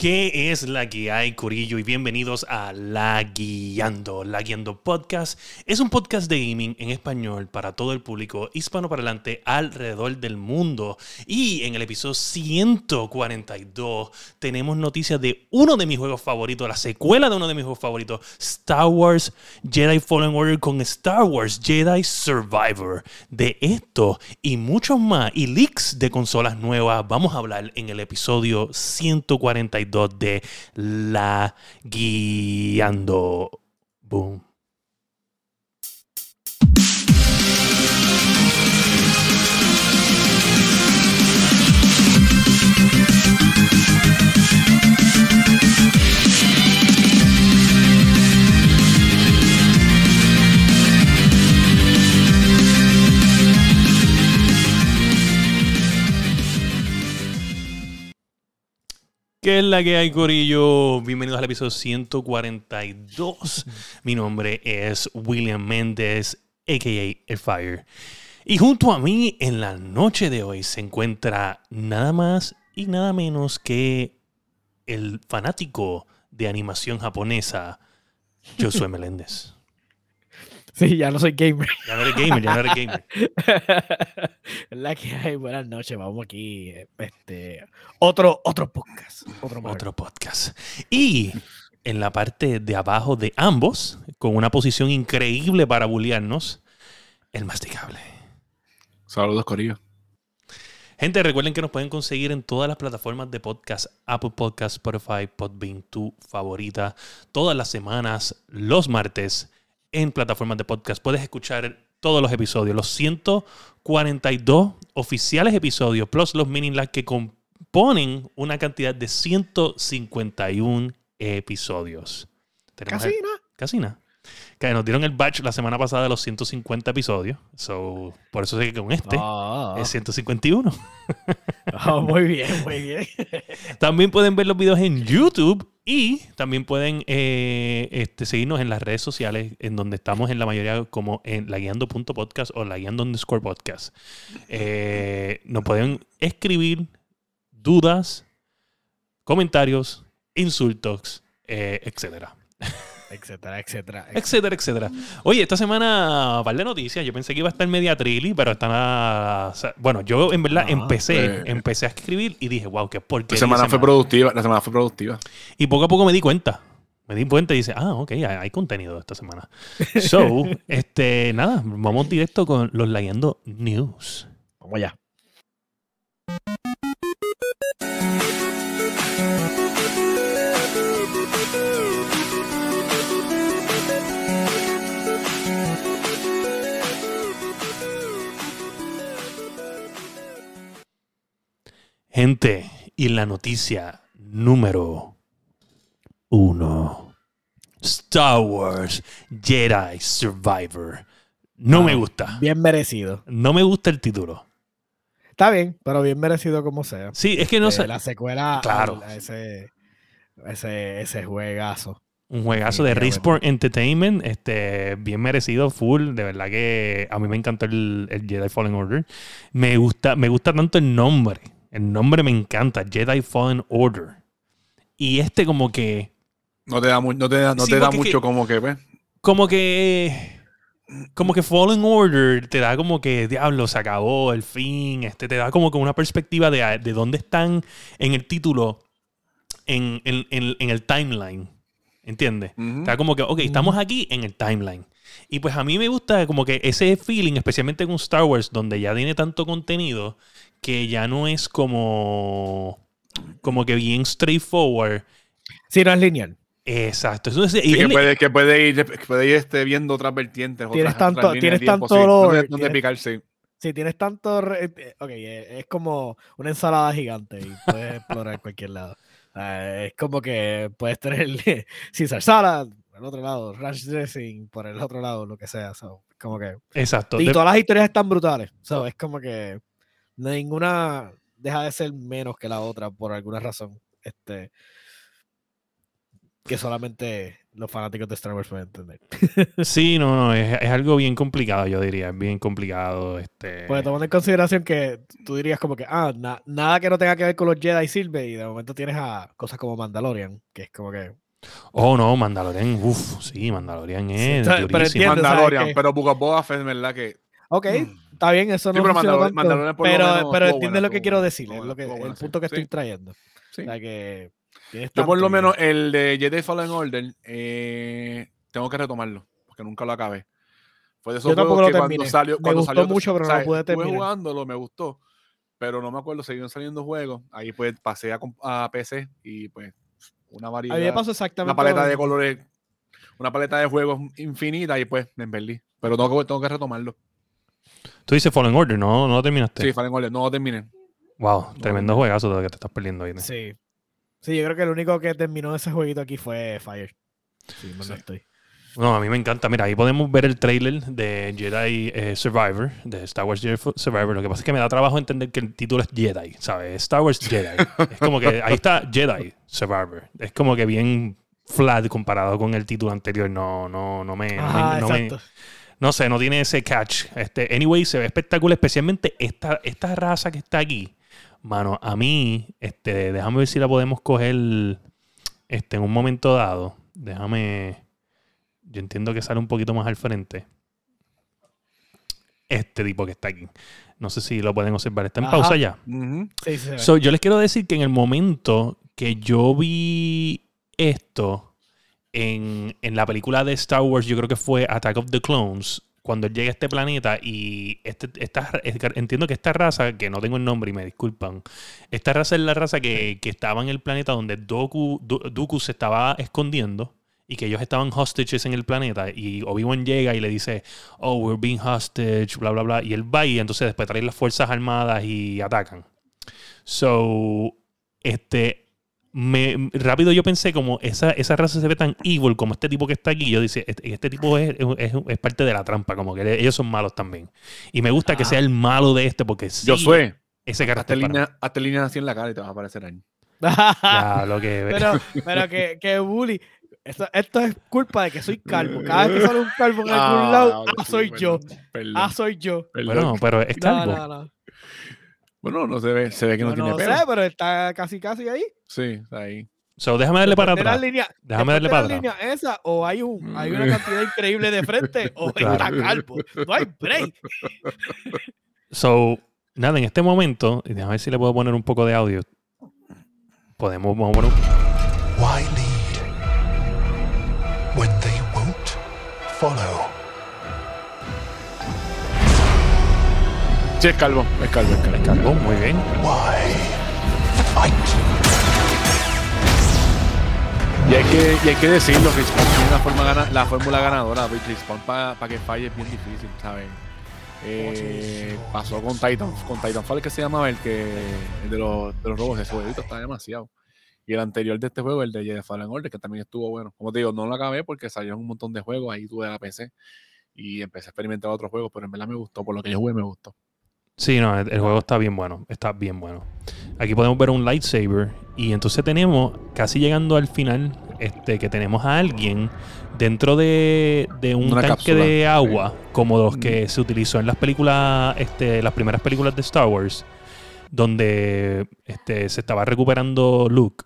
¿Qué es la que hay, Corillo? Y bienvenidos a La Guiando. La Guiando Podcast es un podcast de gaming en español para todo el público hispanoparlante alrededor del mundo. Y en el episodio 142 tenemos noticias de uno de mis juegos favoritos, la secuela de uno de mis juegos favoritos, Star Wars Jedi Fallen Order con Star Wars Jedi Survivor. De esto y muchos más y leaks de consolas nuevas vamos a hablar en el episodio 142 de La Guiando. Boom. ¿Qué es la que hay, Corillo? Bienvenidos al episodio 142. Mi nombre es William Méndez, a.k.a. El Fire. Y junto a mí en la noche de hoy se encuentra nada más y nada menos que el fanático de animación japonesa, Josué Meléndez. Sí, ya no soy gamer. Ya no eres gamer, ya no eres gamer. la que hay, buenas noches, vamos aquí. Este, otro, otro podcast. Otro, otro podcast. Y en la parte de abajo de ambos, con una posición increíble para bullearnos, el masticable. Saludos, Corillo. Gente, recuerden que nos pueden conseguir en todas las plataformas de podcast, Apple Podcast, Spotify, Podbean, tu favorita, todas las semanas, los martes en plataformas de podcast. Puedes escuchar todos los episodios, los 142 oficiales episodios, plus los mini lag que componen una cantidad de 151 episodios. Casi nada. Casi nada. Que nos dieron el batch la semana pasada de los 150 episodios. So, por eso sé que con este Ah. es 151. Oh, muy bien, muy bien. También pueden ver los videos en YouTube y también pueden eh, este, seguirnos en las redes sociales, en donde estamos en la mayoría como en laguiando.podcast o laguiando underscore podcast. Eh, nos pueden escribir dudas, comentarios, insultos, eh, etcétera. etcétera, etcétera. Etcétera, etcétera. Oye, esta semana, par de noticias. Yo pensé que iba a estar media trilly, pero está nada. o sea, bueno, yo en verdad No, empecé, eh. empecé a escribir y dije, wow, qué La porquería. semana fue semana". productiva. La semana fue productiva. Y poco a poco me di cuenta. Me di cuenta y dice, ah, ok, hay, hay contenido esta semana. So, este, nada, vamos directo con los Layando News. Vamos allá. Gente, y la noticia número uno. Star Wars Jedi Survivor. No Ah, me gusta. Bien merecido. No me gusta el título. Está bien, pero bien merecido como sea. Sí, es que no Eh, sé. La secuela Claro. a ese, ese, ese juegazo. Un juegazo de. Respawn Entertainment, este, bien merecido, full. De verdad que a mí me encantó el, el Jedi Fallen Order. Me gusta, me gusta tanto el nombre. El nombre me encanta, Jedi Fallen Order. Y este como que, No te da, mu- no te da, no Sí, te da porque mucho que- como que, pues. como que, como que Fallen Order te da como que, diablo, se acabó el fin. Este te da como que una perspectiva de, de dónde están en el título, en, en- en- en el timeline. ¿Entiendes? Ujú. Está como que, ok, estamos aquí en el timeline. Y pues a mí me gusta como que ese feeling, especialmente con Star Wars, donde ya tiene tanto contenido que ya no es como, como que bien straightforward. Si no es lineal. Exacto. Entonces, Sí, y que, puede, que puede ir, que puede ir este, viendo otras vertientes. Tienes otras, tanto- otras tienes tanto sí. Lore, No te tienes- picarse. Si tienes tanto. re- eh, Ok, eh, es como una ensalada gigante y puedes explorar cualquier lado. Ah, es como que puedes tener Caesar salad por el otro lado, ranch dressing por el otro lado, lo que sea. so, como que. exacto. Y De- todas las historias están brutales. so, es como que ninguna deja de ser menos que la otra por alguna razón. Este. Que solamente los fanáticos de Star Wars pueden entender. Sí, no, no, es, es algo bien complicado, yo diría, es bien complicado. Este... Pues tomando en consideración que tú dirías como que, ah, na- nada que no tenga que ver con los Jedi sirve y de momento tienes a cosas como Mandalorian, que es como que... Oh, no, Mandalorian, uff, sí, Mandalorian es pero entiendo, ¿sabes Mandalorian, pero Boba Fett, ¿verdad? Que Ok, está bien, eso Sí, no pero Mandalor- tanto, lo pero, pero estuvo entiendes lo que quiero decir, es lo que, el sí, punto que estoy sí. trayendo. sí. O sea que... Yo por lo menos el de Jedi Fallen Order eh, tengo que retomarlo, porque nunca lo acabé. Fue de esos Yo juegos que cuando salió, Me cuando gustó salió, mucho, pero no ¿sabes? pude Estuve terminar. jugándolo, me gustó, pero no me acuerdo, seguían saliendo juegos. Ahí pues pasé a, a PC y pues una A variedad, mí me pasó exactamente una paleta de colores, una paleta de juegos infinita y pues me perdí. Pero tengo que, tengo que retomarlo. Tú dices Fallen Order, ¿no? ¿No lo terminaste? Sí, Fallen Order, no lo terminé. Wow, tremendo juegazo de lo que te estás perdiendo ahí. Sí. Sí, yo creo que el único que terminó ese jueguito aquí fue Fire. Sí, no, Sí. estoy. No, a mí me encanta. Mira, ahí podemos ver el trailer de Jedi eh, Survivor, de Star Wars Jedi Survivor. Lo que pasa es que me da trabajo entender que el título es Jedi, ¿sabes? Star Wars Jedi. es como que ahí está Jedi Survivor. Es como que bien flat comparado con el título anterior. No, no, no me, no me- Ajá, no me- exacto. No sé, no tiene ese catch. Este, anyway, se ve espectacular, especialmente esta, esta raza que está aquí. Mano, a mí, este, déjame ver si la podemos coger este, en un momento dado. Déjame. Yo entiendo que sale un poquito más al frente. Este tipo que está aquí. No sé si lo pueden observar. Está en Ajá. pausa ya. Sí, sí. So, yo les quiero decir que en el momento que yo vi esto en, en la película de Star Wars, yo creo que fue Attack of the Clones, cuando él llega a este planeta y este, esta, entiendo que esta raza, que no tengo el nombre y me disculpan, esta raza es la raza que, que estaba en el planeta donde Doku, Du- Dooku se estaba escondiendo y que ellos estaban hostages en el planeta y Obi-Wan llega y le dice, oh, we're being hostage, bla, bla, bla, y él va y entonces después traen las fuerzas armadas y atacan. So, este, me, rápido yo pensé como esa, esa raza se ve tan evil como este tipo que está aquí. Yo dice, este, este tipo es, es- es parte de la trampa, como que ellos son malos también. Y me gusta que Ah. sea el malo de este porque sí, Yo soy. ese carácter. para- línea, así en la cara y te va a aparecer ahí. Ya, lo que pero, pero que, que bully. Esto, esto es culpa de que soy calvo. Cada vez que sale un calvo en algún lado, ah, sí, soy yo. perdón, Perdón, Ah, soy yo. perdón. Bueno, pero es No, no, no. Bueno, no se ve, se ve que no, Yo tiene no pelo. sé, pero está casi casi ahí. Sí, está ahí. So, déjame darle para Después de la atrás. línea- Déjame darle de para la atrás. línea esa, o hay, un, hay una cantidad increíble de frente, o Claro. está calvo. No hay break. So, nada, en este momento, y déjame ver si le puedo poner un poco de audio. Podemos, vamos a poner un- Why lead when they won't follow? Sí, es calvo, es calvo, es calvo. calvo, muy bien. Y hay que, y hay que decirlo, Respawn tiene la, forma gana- la fórmula ganadora. Respawn para que falle es bien difícil, ¿sabes? Eh, pasó con Titan, con Titanfall que se llamaba el que el de los, de los robos, ese jueguito está demasiado. Y el anterior de este juego, el de Jedi Fallen Order, que también estuvo bueno. Como te digo, no lo acabé porque salieron un montón de juegos, ahí tuve la PC y empecé a experimentar otros juegos, pero en verdad me gustó, por lo que yo jugué me gustó. Sí, no, el, el juego está bien bueno. Está bien bueno. Aquí podemos ver un lightsaber. Y entonces tenemos, casi llegando al final, este, que tenemos a alguien dentro de, de un Una tanque cápsula, de sí. agua, como los que se utilizó en las películas, este, las primeras películas de Star Wars, donde este, se estaba recuperando Luke.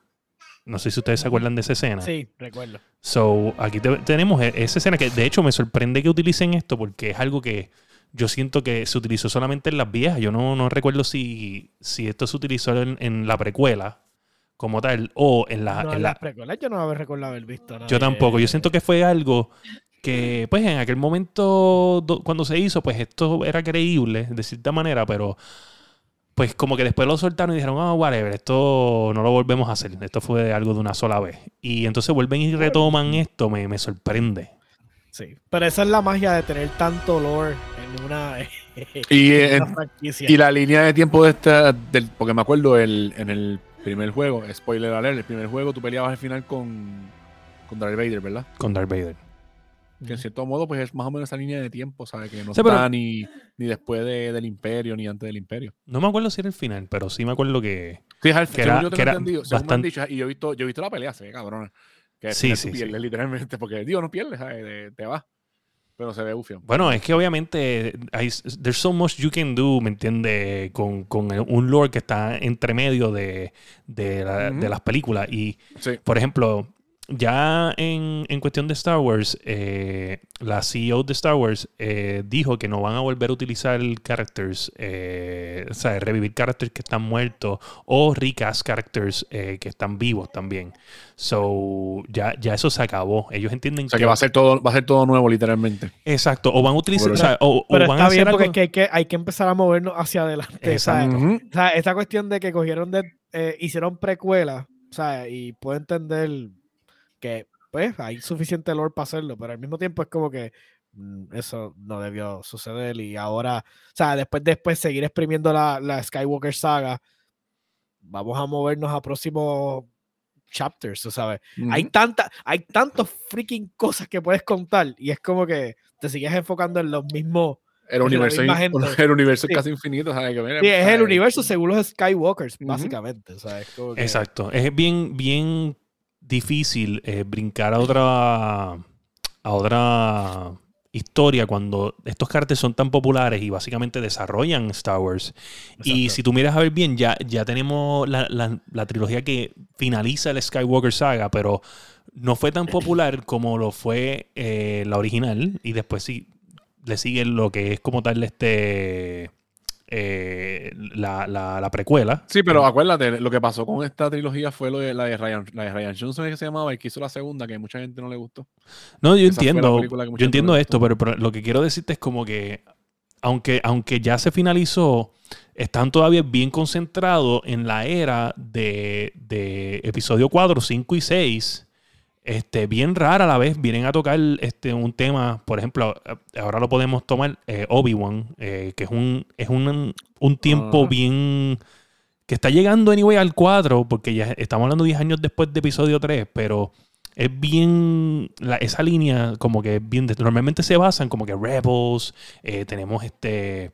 No sé si ustedes se acuerdan de esa escena. Sí, recuerdo. So, aquí te- tenemos e- esa escena que de hecho me sorprende que utilicen esto porque es algo que yo siento que se utilizó solamente en las viejas. Yo no, no recuerdo si, si esto se utilizó en, en la precuela como tal o en la... no, en en la- las precuelas yo no haber recordado haber visto nada yo tampoco. Yo siento que fue algo que, pues, en aquel momento, do- cuando se hizo, pues esto era creíble de cierta manera, pero pues como que después lo soltaron y dijeron, ah, whatever, esto no lo volvemos a hacer. Esto fue algo de una sola vez. Y entonces vuelven y retoman esto, me, me sorprende. Sí, pero esa es la magia de tener tanto lore Y, en franquicia. y la línea de tiempo de esta, del, porque me acuerdo el, en el primer juego, spoiler alert, el primer juego tú peleabas al final con, con Darth Vader, ¿verdad? Con Darth Vader. Que en cierto modo, pues es más o menos esa línea de tiempo, ¿sabes? Que no Sí, pero- está ni, ni después de- del Imperio, ni antes del Imperio. No me acuerdo si era el final, pero sí me acuerdo que. Sí, es al- Que según era- yo tengo que era entendido, según me han bastante- dicho, y yo he visto, yo he visto la pelea, se ve cabrona. Que Sí, sí, tú sí. pierdes, literalmente, porque digo, no pierdes, ¿sabes? Te- te vas. Pero se ve ufio. Bueno, es que obviamente hay, there's so much you can do, ¿me entiendes? Con, con un lore que está entre medio de, de, la- Ujú. de las películas. Y, Sí. por ejemplo, ya en, en cuestión de Star Wars, eh, la CEO de Star Wars eh, dijo que no van a volver a utilizar characters, eh, o sea, revivir characters que están muertos o recast characters eh, que están vivos también. So, ya, ya eso se acabó. Ellos entienden O sea que va a ser todo, va a ser todo nuevo, literalmente. Exacto, o van a utilizar, Pero- o, sea, o- o Pero van a está hacer bien porque algo- es que hay, que hay que empezar a movernos hacia adelante. Exacto. Ujú. O sea, esta cuestión de que cogieron de, eh, hicieron precuelas, o sea, y puedo entender que pues hay suficiente lore para hacerlo, pero al mismo tiempo es como que mm, eso no debió suceder y ahora, o sea, después después seguir exprimiendo la, la Skywalker saga, vamos a movernos a próximos chapters, tú sabes. Hay tanta, hay tantos freaking cosas que puedes contar y es como que te sigues enfocando en los mismos El universo, el universo Sí. es casi infinito, ¿sabes? Que, mira, Sí, es el ¿sabes? universo según los Skywalkers, básicamente. ¿sabes? Como que- Exacto. Es bien, bien difícil eh, brincar a otra, a otra historia cuando estos caracteres son tan populares y básicamente desarrollan Star Wars. Y si tú miras a ver bien, ya, ya tenemos la, la- la trilogía que finaliza el Skywalker saga, pero no fue tan popular como lo fue eh, la original. Y después sí le sigue lo que es como tal este eh, la, la- la precuela. Sí, pero acuérdate, lo que pasó con esta trilogía fue lo de la de Ryan, la de Ryan Johnson, que se llamaba, el que hizo la segunda, que a mucha gente no le gustó. No, yo Esa entiendo. Yo entiendo no esto, pero lo que quiero decirte es como que, aunque, aunque ya se finalizó, están todavía bien concentrados en la era de, de episodio 4, 5 y 6. Este, bien rara a la vez. Vienen a tocar este, un tema, por ejemplo, ahora lo podemos tomar eh, Obi-Wan, eh, que es un, es un, un tiempo Ajá. bien. que está llegando anyway al 4, porque ya estamos hablando 10 años después de episodio 3, pero es bien. la- esa línea, como que es bien. Normalmente se basan como que Rebels, eh, tenemos este.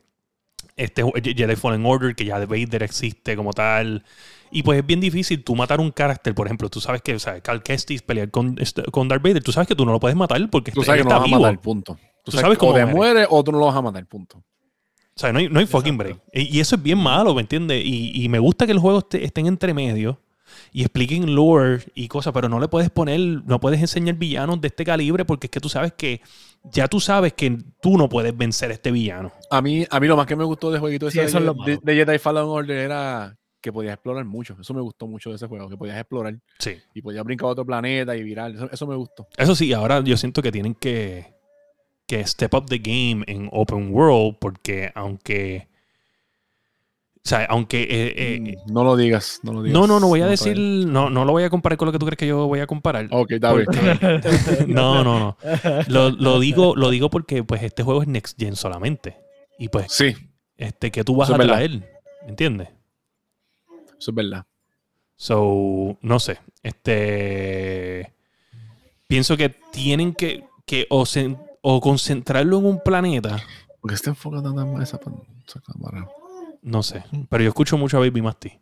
Este Jedi Fallen Order, que ya de Vader existe como tal. Y pues es bien difícil tú matar un carácter, por ejemplo, tú sabes que, o sea, Cal Kestis pelear con, este- con Darth Vader, tú sabes que tú no lo puedes matar porque Tú este- sabes él que no lo está vas a vivo. matar, punto. Tú, sabes sabes cómo o te muere. muere o tú no lo vas a matar, punto. O sea, no hay, no hay fucking break. Y, y eso es bien malo, ¿me entiendes? Y, y me gusta que el juego esté, estén entre medio y expliquen lore y cosas, pero no le puedes poner, no puedes enseñar villanos de este calibre porque es que tú sabes que, ya tú sabes que tú no puedes vencer a este villano. A mí, a mí lo más que me gustó de jueguito Sí, ese eso es de, lo de- de Jedi Fallen Order era que podías explorar mucho. Eso me gustó mucho de ese juego, que podías explorar Sí. y podías brincar a otro planeta y virar. Eso, eso me gustó. Eso sí, ahora yo siento que tienen que, que step up the game en open world porque aunque... O sea, aunque... eh, eh, Mm, no lo digas, no lo digas. no, no, no voy a decir... No, no lo voy a comparar con lo que tú crees que yo voy a comparar. Ok, está bien. Porque- no, no, no. Lo, lo digo, lo digo porque pues este juego es next gen solamente. Y pues, Sí, este, que tú vas Eso a traer, ¿me entiendes? eso es verdad. So, no sé. Este. Pienso que tienen que, que o, cen- o concentrarlo en un planeta. Porque está enfocando nada más esa, esa cámara. No sé. Pero yo escucho mucho a Baby Masty.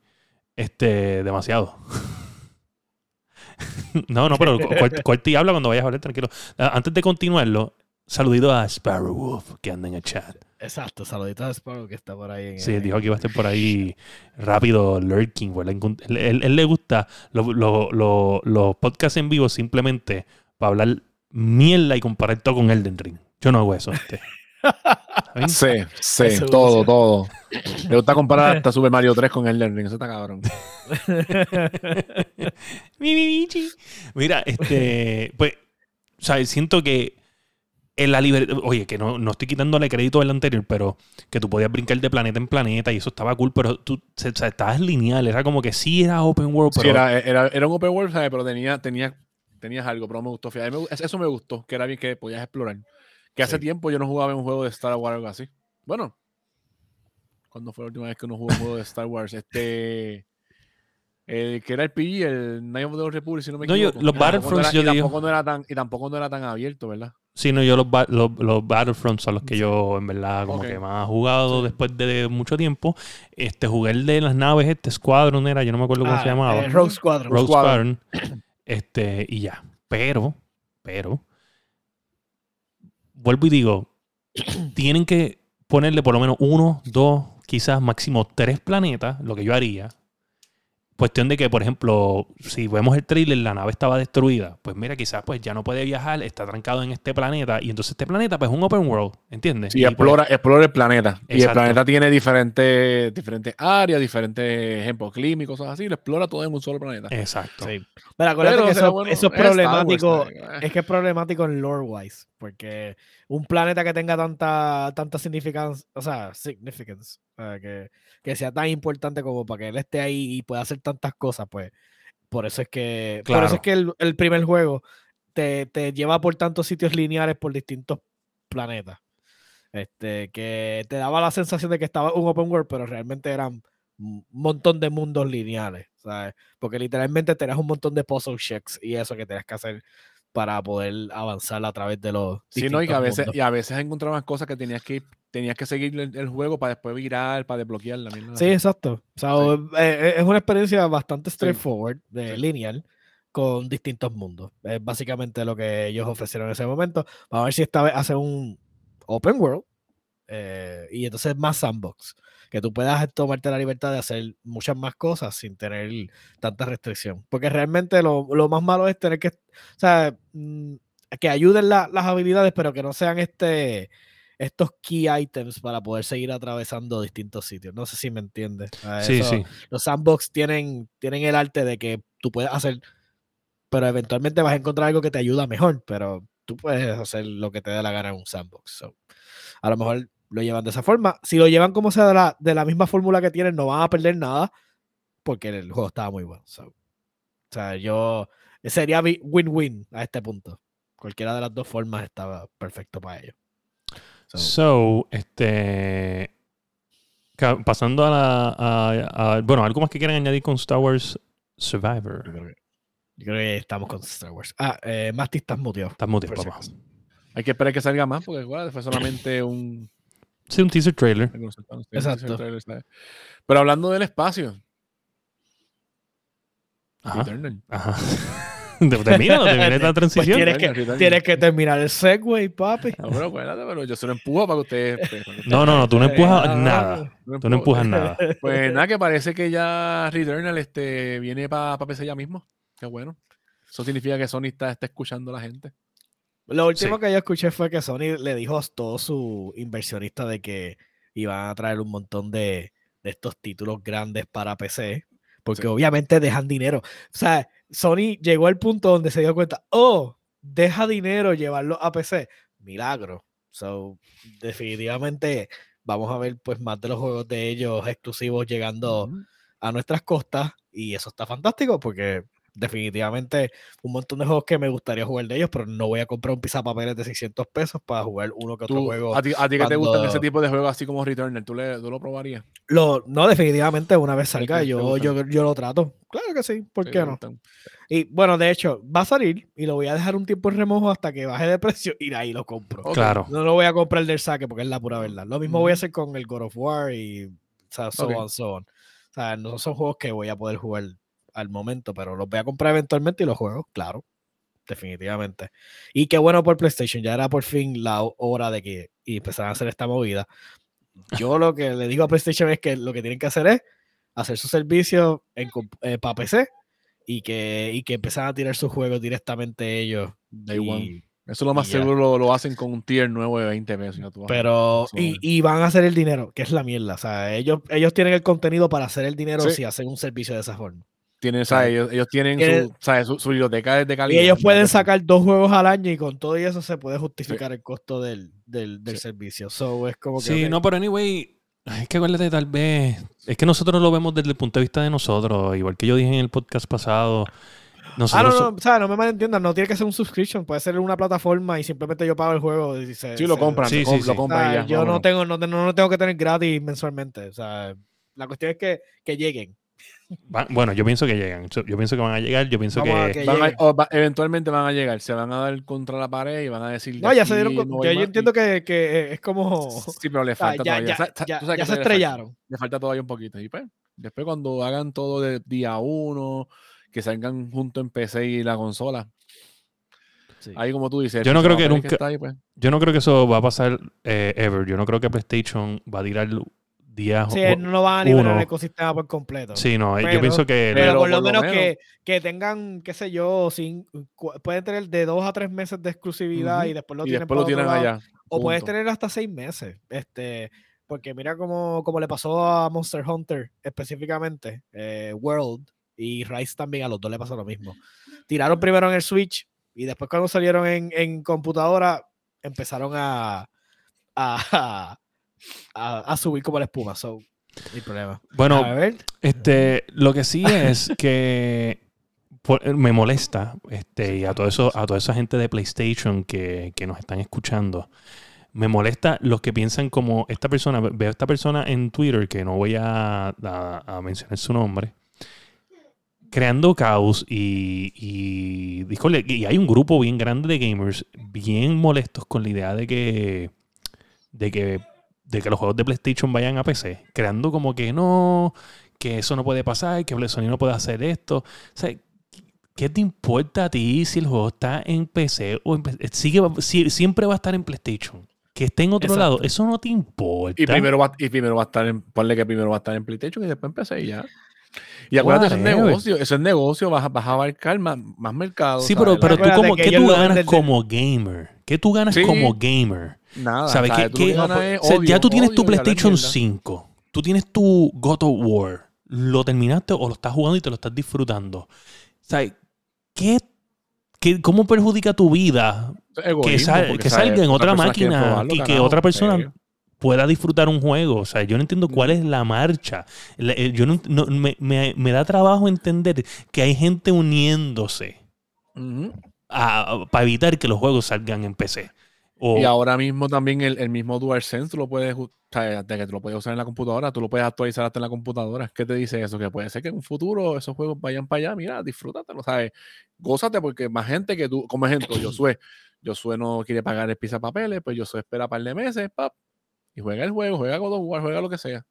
Este, demasiado. no, no, pero y habla cuando vayas a hablar, tranquilo. Ah, Antes de continuarlo, saludito a Sparrow Wolf que anda en el chat. Exacto, saluditos a Sparrow que está por ahí. En Sí, el- dijo que iba a estar por ahí rápido, lurking. ¿verdad? Él, él- él le gusta los lo- lo- podcasts en vivo simplemente para hablar mierda y comparar todo con Elden Ring. Yo no hago eso. Este. Sí, sí, todo, todo. Me gusta comparar hasta Super Mario 3 con Elden Ring. Eso está cabrón. Mira, este, pues, o sea, siento que en la libertad, oye, que no, no estoy quitándole crédito al anterior, pero que tú podías brincar de planeta en planeta y eso estaba cool, pero tú o sea, estabas lineal, era como que sí era open world, Sí, pero era, era, era un open world, ¿sabes? Pero tenía, tenía, tenías algo, pero me gustó. Eso me gustó, que era bien que podías explorar. Que hace Sí. tiempo yo no jugaba en un juego de Star Wars o algo así. Bueno, ¿cuándo fue la última vez que uno jugó un juego de Star Wars? Este. El que era el PG, el Night of the Old Republic, si no me No, yo- los Battlefronts, yo y digo. tampoco no era tan Y tampoco no era tan abierto, ¿verdad? Sí, no, yo los, ba- los, los Battlefronts son los que yo en verdad como que más he jugado Sí. después de mucho tiempo. Este, jugué el de las naves, este Squadron era, yo no me acuerdo cómo Ah, se llamaba. eh, Rogue Squadron. Rogue Squadron. Squadron. Este, y ya. Pero, pero, vuelvo y digo, tienen que ponerle por lo menos uno, dos, quizás máximo tres planetas, lo que yo haría. Cuestión de que, por ejemplo, si vemos el trailer, la nave estaba destruida. Pues mira, quizás pues ya no puede viajar, está trancado en este planeta. Y entonces este planeta pues es un open world, ¿entiendes? Sí, Y, pues, explora, explora el planeta. Y el planeta tiene diferentes, diferentes áreas, diferentes ejemplos y cosas así. Lo explora todo en un solo planeta. Exacto. Sí. Pero acuérdate Pero que eso, bueno, eso es Wars, problemático. Es que es problemático en lore wise. Porque un planeta que tenga tanta, tanta significancia, o sea, significance, eh, que, que sea tan importante como para que él esté ahí y pueda hacer tantas cosas, pues por eso es que, por Claro. eso es que el, el primer juego te, te lleva por tantos sitios lineales por distintos planetas. Este, que te daba la sensación de que estaba un open world, pero realmente eran un montón de mundos lineales, ¿sabes? Porque literalmente tenías un montón de puzzle checks y eso que tenías que hacer para poder avanzar a través de los Sí, no, y que a veces, mundos. y a veces encontrabas cosas que tenías que tenías que seguir el, el juego para después virar, para desbloquear la mierda. Sí, exacto. O sea, o- eh, es una experiencia bastante straightforward, de Sí. lineal, con distintos mundos. Es básicamente lo que ellos ofrecieron en ese momento. Vamos a ver si esta vez hacen un open world eh, y entonces más sandbox. Que tú puedas tomarte la libertad de hacer muchas más cosas sin tener tanta restricción. Porque realmente lo, lo más malo es tener que, o sea, mm, que ayuden la- las habilidades, pero que no sean este estos key items para poder seguir atravesando distintos sitios. No sé si me entiendes. Ah, Sí, sí. Los sandbox tienen, tienen el arte de que tú puedes hacer, pero eventualmente vas a encontrar algo que te ayuda mejor, pero tú puedes hacer lo que te dé la gana en un sandbox. So, a lo mejor lo llevan de esa forma. Si lo llevan como sea de la, de la misma fórmula que tienen, no van a perder nada porque el juego estaba muy bueno. So, o sea, yo sería mi win-win a este punto. Cualquiera de las dos formas estaba perfecto para ellos. So, So, este. Pasando a la. a- a- bueno, algo más que quieran añadir con Star Wars Survivor. yo, creo que, yo creo que estamos con Star Wars. Ah, eh, Masti, estás muteado. Estás muteado, papá. Hay que esperar que salga más, porque igual fue solamente un. Sí, un teaser trailer. Exacto. Pero hablando del espacio, Ajá. Returnal. Ajá. Termina, termina esta transición. Pues tienes, Returnal, que, Returnal. tienes que terminar el segue, papi. No, pero acuérdate, pero yo se lo empujo para que ustedes. pues, para que ustedes- No, no, no, tú no empujas Ah, nada. no Tú no empujas nada. Pues nada, que parece que ya Returnal este, viene para PC ya mismo. Qué bueno. Eso significa que Sony está, está escuchando a la gente. Lo último Sí. que yo escuché fue que Sony le dijo a todos sus inversionistas de que iban a traer un montón de, de estos títulos grandes para PC, porque Sí. obviamente dejan dinero. O sea, Sony llegó al punto donde se dio cuenta, oh, deja dinero llevarlo a PC. Milagro. So, definitivamente vamos a ver pues más de los juegos de ellos exclusivos llegando a nuestras costas y eso está fantástico porque definitivamente un montón de juegos que me gustaría jugar de ellos, pero no voy a comprar un pisapapeles de 600 pesos para jugar uno que otro juego. a ti, a ti que te gustan ese tipo de juegos así como Returnal, ¿tú, le, tú lo probarías? Lo, no, definitivamente una vez salga yo, yo, yo lo trato. Claro que sí, ¿por Sí, qué no? Y bueno, de hecho, va a salir y lo voy a dejar un tiempo en remojo hasta que baje de precio y de ahí lo compro. Claro. No lo voy a comprar del saque porque es la pura verdad. Lo mismo voy a Ujú. hacer con el God of War y o sea, so on, so on. O sea, no son juegos que voy a poder jugar al momento, pero los voy a comprar eventualmente y los juego, claro. Definitivamente. Y qué bueno por PlayStation. Ya era por fin la ho- hora de que y empezaran a hacer esta movida. Yo lo que le digo a PlayStation es que lo que tienen que hacer es hacer su servicio en, para PC y que, y que empezaran a tirar sus juegos directamente ellos. Day one. y- Eso lo más seguro lo, lo hacen con un tier nuevo de 20 pesos. ver. Pero, y, y van a hacer el dinero, que es la mierda. O sea, ellos, ellos tienen el contenido para hacer el dinero Sí. si hacen un servicio de esa forma. Tienen, Claro. ellos, ellos tienen Tienen- su, sea, su, su biblioteca de Y calidad. ellos pueden sacar dos juegos al año y con todo y eso se puede justificar el costo del, del, del Sí. servicio. So, es como que. Sí, ok, no, pero anyway, es que acuérdate, tal vez. Es que nosotros lo vemos desde el punto de vista de nosotros, igual que yo dije en el podcast pasado. Ah, Nosotros no, so- no, o sea, no me malentiendan, no tiene que ser un subscription, puede ser una plataforma y simplemente yo pago el juego y se, Sí, lo se- compran, Sí, lo, sí, lo sí. o compran sea, y yo no tengo, no, te- no, no tengo que tener gratis mensualmente. O sea, la cuestión es que, que lleguen. Bueno, yo pienso que llegan. Yo pienso que van a llegar. Yo pienso Vamos que. que Van a- lleguen. o va- eventualmente van a llegar, se van a dar contra la pared y van a decir. No, ya se dieron. no yo, entiendo que, que es como. Sí, pero le sea, falta ya, todavía. ya, Sa- sa- ya- tú sabes ya que se todavía le falta- estrellaron. Le falta todavía un poquito. Y pues, después cuando hagan todo de día uno, que salgan junto en PC y la consola, Sí. Ahí como tú dices. Yo no creo que nunca- está ahí, pues. Yo no creo que eso va a pasar eh, ever. Yo no creo que PlayStation va a tirar días. Sí, no lo van a uno. el ecosistema por completo. Sí, no, yo pienso que. Pero, Pero por lo por lo menos, menos- que, que tengan, qué sé yo, sin, pueden tener de dos a tres meses de exclusividad y después lo y tienen después lo tienen allá. O puedes tener hasta seis meses. Este, porque mira como, como le pasó a Monster Hunter específicamente, eh, World y Rise también, a los dos le pasó lo mismo. Tiraron primero en el Switch y después cuando salieron en, en computadora empezaron a, a, a, a subir como la espuma. So, no hay problema. Bueno, a ver. Este, lo que sí es que por- me molesta, este, y a todo eso, a toda esa gente de PlayStation que, que nos están escuchando, me molesta los que piensan como esta persona, veo a esta persona en Twitter, que no voy a, a- a mencionar su nombre, creando caos y, y, y hay un grupo bien grande de gamers bien molestos con la idea de que, de que, de que los juegos de PlayStation vayan a PC, creando como que no, que eso no puede pasar, que Sony no puede hacer esto. O sea, ¿qué te importa a ti si el juego está en PC o en sigue, si- siempre va a estar en PlayStation? Que esté en otro Exacto. lado, eso no te importa. Y primero, va, y primero va a estar en, ponle que primero va a estar en PlayStation y después en PC y ya. Y acuérdate, eso es negocio, eso es negocio, vas a, vas a abarcar más, más mercado. Sí, ¿sabes? pero, pero tú como, que ¿qué tú ganas como gamer? ¿Qué tú ganas Sí. como gamer? Nada, ¿Sabes qué? Tú lo que qué- ganas es o sea, ya tú tienes tu PlayStation mierda. 5, tú tienes tu God of War, lo terminaste o lo estás jugando y te lo estás disfrutando. ¿Sabes? ¿Qué, qué, ¿Cómo perjudica tu vida sal- que salga en otra máquina probarlo, y que carajo, otra persona serio. pueda disfrutar un juego? O sea, yo no entiendo cuál es la marcha. Eh, Yo no, no- me, me- me da trabajo entender que hay gente uniéndose para evitar que los juegos salgan en PC. O, Y ahora mismo también el, el mismo DualSense tú lo puedes, o sea, de que tú lo puedes usar en la computadora, tú lo puedes actualizar hasta en la computadora. ¿Qué te dice eso? Que puede ser que en un futuro esos juegos vayan para allá, mira, disfrútatelo, ¿sabes? Gózate porque más gente que tú, como ejemplo, Josué, Josué no quiere pagar el pizza papeles, pues Josué espera un par de meses, pap, y juega el juego, juega God of War, juega lo que sea.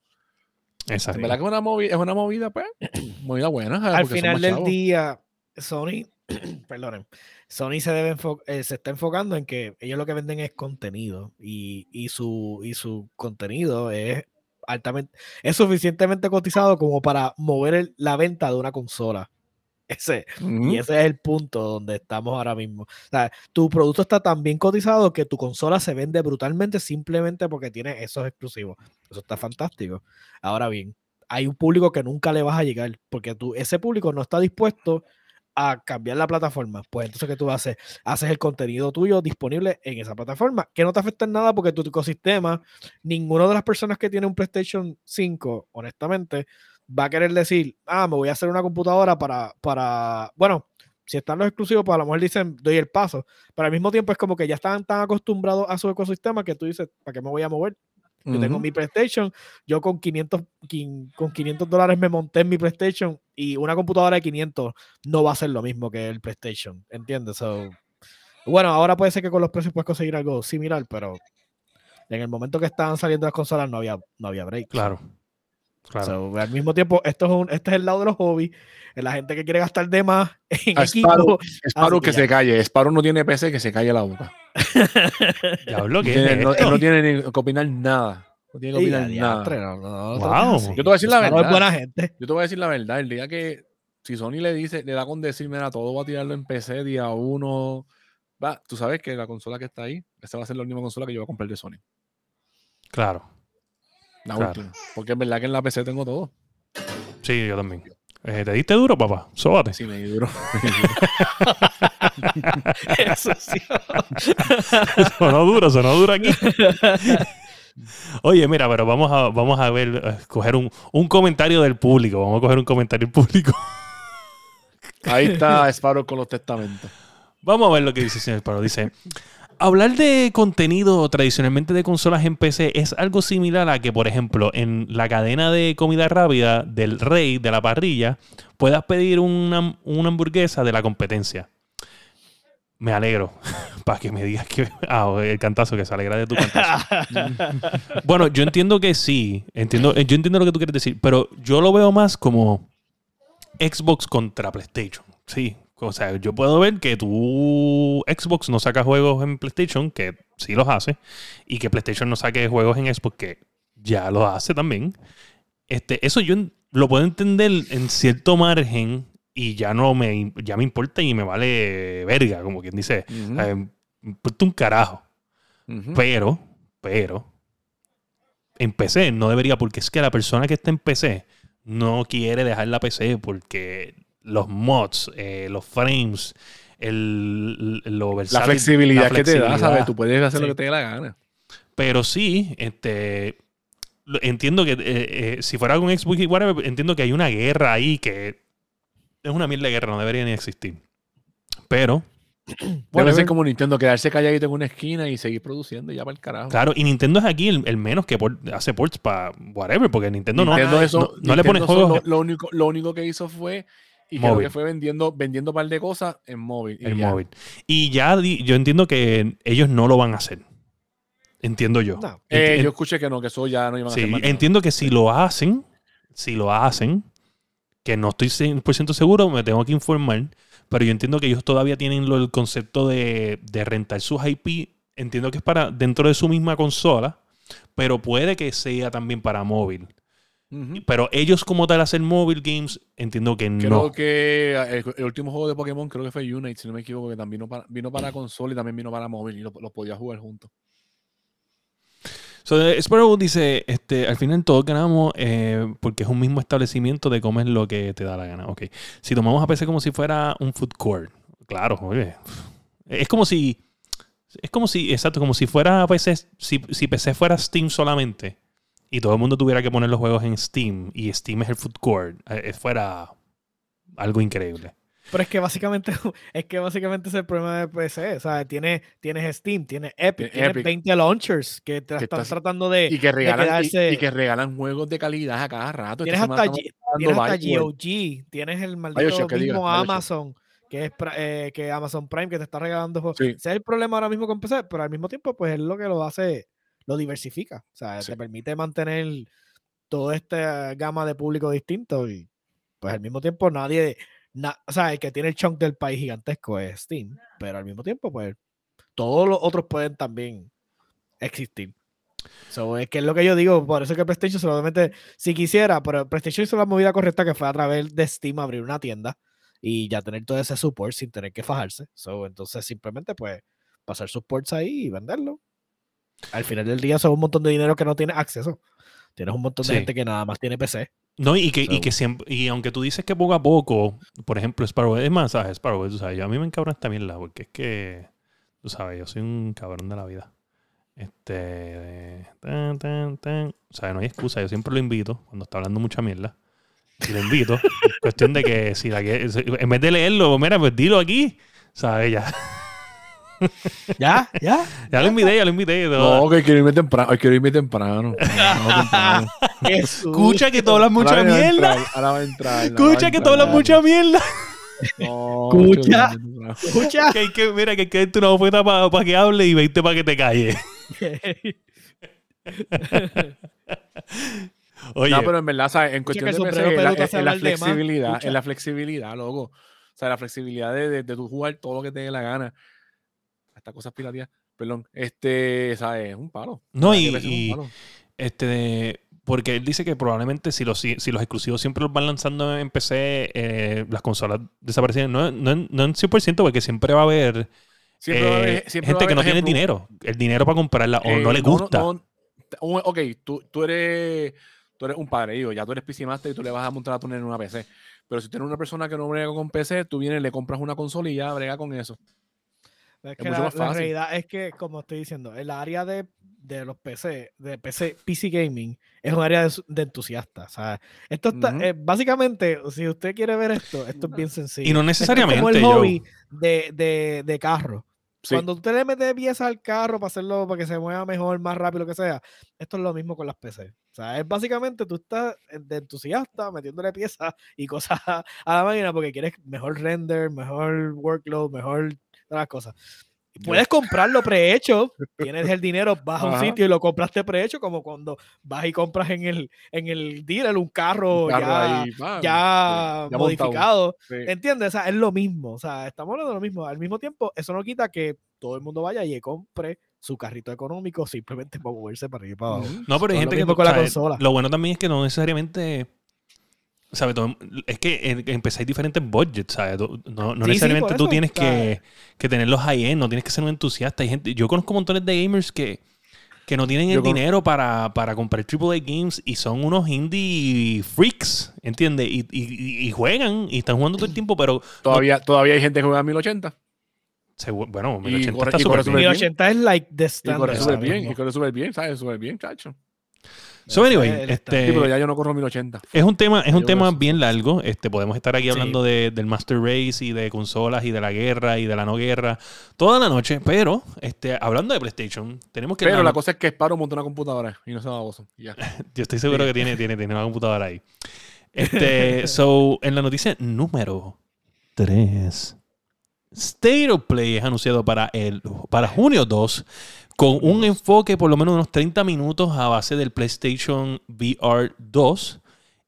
Exacto. En verdad que es una movida, es una movida, pues, movida buena. ¿sabes? Al Porque final del chavos. día, Sony, perdonen, Sony se debe eh, se está enfocando en que ellos lo que venden es contenido y, y su, y su contenido es altamente, es suficientemente cotizado como para mover el- la venta de una consola. Ese, y ese es el punto donde estamos ahora mismo. O sea, tu producto está tan bien cotizado que tu consola se vende brutalmente simplemente porque tiene esos exclusivos. Eso está fantástico. Ahora bien, hay un público que nunca le vas a llegar porque tú, ese público no está dispuesto a cambiar la plataforma. Pues entonces, ¿qué tú haces? Haces el contenido tuyo disponible en esa plataforma, que no te afecta en nada porque tu ecosistema, ninguna de las personas que tiene un PlayStation 5, honestamente, va a querer decir, ah, me voy a hacer una computadora para, para, bueno, si están los exclusivos, pues a lo mejor dicen, doy el paso, pero al mismo tiempo es como que ya están tan acostumbrados a su ecosistema que tú dices, ¿para qué me voy a mover? Yo tengo mi PlayStation, yo con 500, quin- con 500 dólares me monté en mi PlayStation y una computadora de 500 no va a ser lo mismo que el PlayStation, ¿entiendes? So, bueno, ahora puede ser que con los precios puedes conseguir algo similar, pero en el momento que estaban saliendo las consolas no había, no había break. Claro. Claro. So, al mismo tiempo, esto es un, este es el lado de los hobbies, es la gente que quiere gastar de más en A equipo. Que se calle. Sparrow no tiene PC, que se calle la boca. Diablo, ¿qué tiene, es no, esto? no tiene ni que opinar nada. No tiene que opinar nada. diantre, no, Wow. Yo te voy a decir la es verdad. buena gente. Yo te voy a decir la verdad. El día que si Sony le dice, le da con decir, mira, todo va a tirarlo en PC día uno. Va, tú sabes que la consola que está ahí, esa va a ser la última consola que yo voy a comprar de Sony. Claro. La Claro. última. Porque es verdad que en la PC tengo todo. Sí, yo también. Eh, ¿Te diste duro, papá? Sóbate. Sí, me di duro. Eso sí. sonó duro, sonó duro aquí. Oye, mira, pero vamos a, vamos a ver, a escoger un, un comentario del público. Vamos a coger un comentario del público. Ahí está Sparrow con los testamentos. Vamos a ver lo que dice el señor Paro. Dice, hablar de contenido tradicionalmente de consolas en PC es algo similar a que, por ejemplo, en la cadena de comida rápida del rey, de la parrilla, puedas pedir una, una hamburguesa de la competencia. Me alegro. Para que me digas que... Ah, el cantazo, que se alegra de tu cantazo. Bueno, yo entiendo que sí. Entiendo, eh, yo entiendo lo que tú quieres decir. Pero yo lo veo más como Xbox contra PlayStation. Sí. O sea, yo puedo ver que tu Xbox no saca juegos en PlayStation, que sí los hace, y que PlayStation no saque juegos en Xbox, que ya los hace también. Este, eso yo lo puedo entender en cierto margen y ya no me, ya me importa y me vale verga, como quien dice. Eh, me importa un carajo. Pero, pero, en PC no debería, porque es que la persona que está en PC no quiere dejar la PC porque los mods, eh, los frames, el, lo La versátil- flexibilidad la que te da, ¿sabes? flexibilidad. Tú puedes hacer Sí. lo que te dé la gana. Pero sí, este, entiendo que eh, eh, si fuera con Xbox y whatever, entiendo que hay una guerra ahí que es una mierda de guerra, no debería ni existir. Pero, whatever. ser como Nintendo, quedarse calladito en una esquina y seguir produciendo y ya para el carajo. Claro, y Nintendo es aquí el, el menos que por- hace ports para whatever, porque Nintendo, no- Nintendo no, eso- no, le pone juegos Lo, único, lo único que hizo fue. Y creo que fue vendiendo, vendiendo un par de cosas en móvil. en móvil. Y ya di- yo entiendo que ellos no lo van a hacer. Entiendo yo. No. Eh, Enti- yo escuché que no, que eso ya no iban a hacer más nada. entiendo que si lo hacen, si lo hacen, que no estoy 100% seguro, me tengo que informar, pero yo entiendo que ellos todavía tienen lo- el concepto de, de rentar sus IP, entiendo que es para dentro de su misma consola, pero puede que sea también para móvil. Pero ellos como tal hacer móvil games, entiendo que Creo no. que eh, el, el último juego de Pokémon creo que fue Unite, si no me equivoco, que también vino para, vino para consola y también vino para móvil y los lo podía jugar juntos. So, eh, Sparrow dice, este, al final todos ganamos eh, porque es un mismo establecimiento de comer lo que te da la gana. Ok. Si tomamos a PC como si fuera un food court, claro, oye. Es como si, es como si, exacto, como si fuera PC, si, si PC fuera Steam solamente y todo el mundo tuviera que poner los juegos en Steam y Steam es el food court, eh, fuera algo increíble. Pero es que básicamente es que básicamente es el problema de PC. O sea, tienes, tienes Steam, tienes Epic, Tiene tienes Epic. 20 launchers que te Que están estás- tratando de. Y que regalan, y- quedarse- y, que regalan juegos de calidad a cada rato. Tienes Esta semana hasta, tienes hasta. GOG, tienes el maldito Bioshock, mismo Bioshock. Amazon, que es eh, que Amazon Prime que te está regalando juegos. Sí. Ese es el problema ahora mismo con PC, pero al mismo tiempo, pues es lo que lo hace, lo diversifica. O sea, Sí. te permite mantener toda esta gama de público distinto y pues al mismo tiempo nadie, na- o sea, el que tiene el chunk del país gigantesco es Steam, pero al mismo tiempo, pues todos los otros pueden también existir. So, es que es lo que yo digo, por eso que PlayStation solamente, si quisiera, pero PlayStation hizo la movida correcta que fue a través de Steam abrir una tienda y ya tener todo ese support sin tener que fajarse. So, entonces simplemente pues pasar sus ports ahí y venderlo. Al final del día son un montón de dinero que no tienes acceso. Tienes un montón Sí. de gente que nada más tiene PC. No, y que, y que siempre, y aunque tú dices que poco a poco, por ejemplo, Sparrow, es más, ¿sabes? Sparrow, tú sabes, yo- a mí me encabrona esta mierda, porque es que, tú sabes, yo soy un cabrón de la vida. Este, tan, tan, tan. O sea, no hay excusa, yo siempre lo invito cuando está hablando mucha mierda. Y lo invito. Es cuestión de que si la que, en vez de leerlo, mira, pues dilo aquí. ¿Sabes? Ya, Ya, ya. ya lo invité, ya lo invité. No, que quiero irme temprano. ay, Quiero irme temprano. No, temprano. Escucha que tú hablas mucha mierda. Ahora va a entrar. Escucha que tú hablas mucha mierda. No, Escucha. Escucha. Que hay que, mira, que hay que darte una bofeta para que hable y 20 para que te calles. Oye, No, pero en verdad, ¿sabes? En cuestión de PC, en la, en la flexibilidad, en la flexibilidad, loco. O sea, la flexibilidad de, de, de tú jugar todo lo que te dé la gana. Hasta cosas piratías. Perdón. Este, ¿sabes? Es un palo. No, y- palo. este, porque él dice que probablemente si los, si los exclusivos siempre los van lanzando en PC, eh, las consolas desaparecen. No, no, en- no en 100%, porque siempre va a haber Siempre va a eh, haber- siempre va a gente que no tiene dinero. El dinero para comprarla o eh, no le gusta. no- ok, tú, tú eres tú eres un padre, digo, ya tú eres PC Master y tú le vas a montar a tu en una PC. Pero si tienes una persona que no brega con PC, tú vienes, le compras una consola y ya brega con eso. Es que mucho la, más la realidad es que, como estoy diciendo, el área de, de los PC, de PC, PC Gaming, es un área de, de entusiastas. O sea, esto está, Ujú. eh, básicamente, si usted quiere ver esto, esto es bien sencillo. Y no Esto es como necesariamente, el hobby de, de, de carro. Sí. Cuando usted le mete piezas al carro para hacerlo, para que se mueva mejor, más rápido, lo que sea, esto es lo mismo con las PC. O sea, es básicamente tú estás de entusiasta metiéndole piezas y cosas a, a la máquina porque quieres mejor render, mejor workload, mejor todas las cosas. Puedes comprarlo prehecho, tienes el dinero, vas a un Ajá. sitio y lo compraste prehecho, como cuando vas y compras en el, en el dealer un carro, Un carro ya, ahí, pam, ya ya modificado. Sí. ¿Entiendes? O sea, es lo mismo. O sea, estamos hablando de lo mismo. Al mismo tiempo, eso no quita que todo el mundo vaya y compre su carrito económico simplemente para moverse para arriba y para abajo. No, pero hay gente que. con la consola. Lo bueno también es que no necesariamente. ¿Sabes? Todo- es que en- empezáis diferentes budgets, ¿sabes? Tú- No, no Sí, sí, necesariamente por tú tienes que, que tener los high-end, no tienes que ser un entusiasta. Hay gente, yo conozco montones de gamers que, que no tienen el Yo con- dinero para, para comprar AAA games y son unos indie freaks, ¿entiendes? Y, y- y juegan y están jugando todo el tiempo, pero Todavía, todavía hay gente que juega a 1080. se- bueno, Y 1080 corre- está y corre súper súper bien. bien. 1080 es like the Y standard. corre súper bien, y corre súper bien, ¿sabes? Súper bien, chacho. So, anyway, el este, Sí, pero ya yo no corro 1080. Es un tema, es un Yo tema bien largo. Este, podemos estar aquí Sí. hablando de- del Master Race y de consolas y de la guerra y de la no guerra toda la noche. Pero, este, hablando de PlayStation, tenemos que. Pero la- cosa es que Sparrow montó una computadora y no se baboso. y Ya. Yo estoy seguro que tiene, tiene, tiene una computadora ahí. Este, so, en la noticia número 3. State of Play es anunciado para, el, para junio 2 con un enfoque por lo menos de unos 30 minutos a base del PlayStation VR 2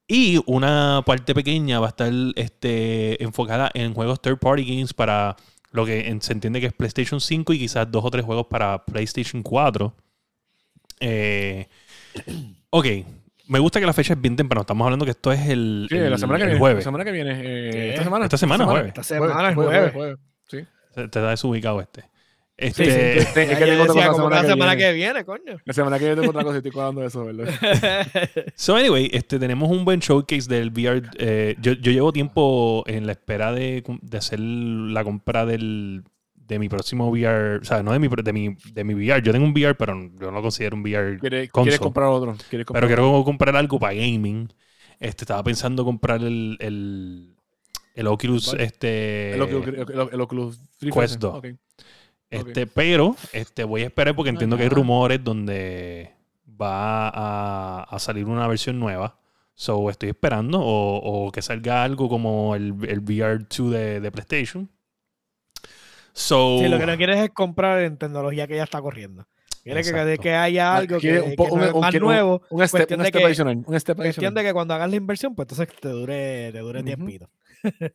y una parte pequeña va a estar este, enfocada en juegos third party games para lo que se entiende que es PlayStation 5 y quizás dos o tres juegos para PlayStation 4. Eh, ok, me gusta que la fecha es bien temprano. Estamos hablando que esto es el, Sí, el- la semana que el viene. jueves. La semana que viene. eh, esta semana. Esta semana, jueves. Esta semana es jueves. Sí. Te, te da desubicado este. Sí, Este, sí, Te- ya- es que tengo otra cosa semana la que semana viene. que viene, coño. La semana que viene tengo otra cosa y estoy cuadrando eso, ¿verdad? So, anyway, este, tenemos un buen showcase del VR. eh, yo, yo llevo tiempo en la espera de, de hacer la compra del, de mi próximo VR. O sea, no de mi, de, mi, de mi VR. Yo tengo un VR, pero yo no lo considero un VR. ¿Quieres, Console. quieres comprar otro? ¿Quieres comprar Pero quiero comprar algo para gaming. Este, estaba pensando comprar el, el, el Oculus. Vale. Este, el Oculus, el, el- el Oculus Rift Quest ese. 2. Ok. Este, pero este, voy a esperar porque entiendo que hay rumores donde va a, a salir una versión nueva. So estoy esperando. O, o que salga algo como el, el VR2 de, de PlayStation. So. Sí, lo que no quieres es comprar en tecnología que ya está corriendo. Quieres que, que haya algo que, un que no es un- más nuevo. Un step, Cuestión un de step que- adicional. Un step Cuestión de que cuando hagas la inversión, pues entonces te dure, te dure tiempito. Esa es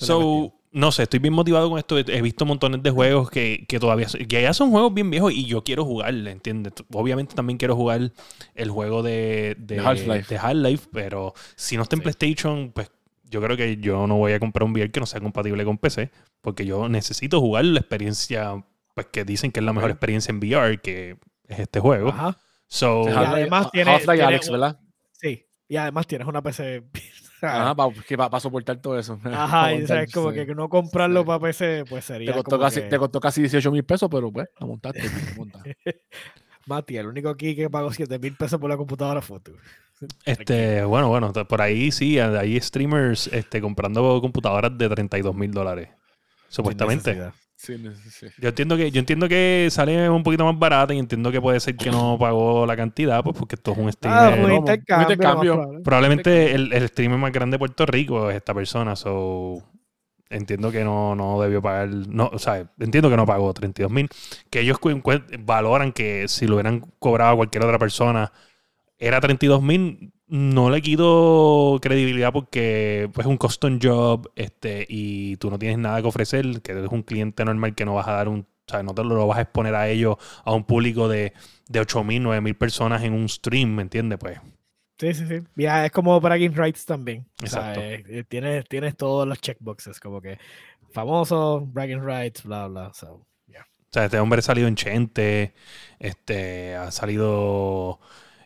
la So. No sé, estoy bien motivado con esto. He visto montones de juegos que, que todavía que ya son juegos bien viejos y yo quiero jugar, ¿entiendes? Obviamente también quiero jugar el juego de, de, Half-Life. pero si no está en Sí. PlayStation, pues yo creo que yo no voy a comprar un VR que no sea compatible con PC, porque yo necesito jugar la experiencia, pues que dicen que es la mejor experiencia en VR, que es este juego. Ajá. So, Y además tiene- Half-Life Alex, ¿verdad? Sí. Y además tienes una PC. Ajá, para soportar todo eso. Ajá, y sabes como sí. que no comprarlo Sí. para PC, pues sería. Te costó, como casi, que- te costó casi 18 mil pesos, pero pues, lo montaste. Mati, el único aquí que pagó 7 mil pesos por la computadora fue tú. este, bueno, bueno, por ahí sí, hay streamers este, comprando computadoras de 32 mil dólares. Supuestamente. Sí, sí, sí. Yo entiendo que yo entiendo que sale un poquito más barata y entiendo que puede ser que no pagó la cantidad, pues porque esto es un Ah, streamer. un un intercambio. probable. Probablemente el, el streamer más grande de Puerto Rico es esta persona, so entiendo que no, no debió pagar, no, o sea, entiendo que no pagó 32 mil, que ellos valoran que si lo hubieran cobrado a cualquier otra persona era 32 mil, no le quito credibilidad porque pues, es un custom job este, y tú no tienes nada que ofrecer, que eres un cliente normal que no vas a dar un, o sea, no te lo vas a exponer a ellos, a un público de, de 8 mil, 9 mil personas en un stream, ¿me entiendes? Pues Sí, sí, sí. Ya, es como bragging rights también. O sea, Exacto. eh, eh, tienes, tienes todos los checkboxes, como que famoso, bragging rights, bla, bla. So, yeah. O sea, este hombre ha salido en Chente, este, ha salido,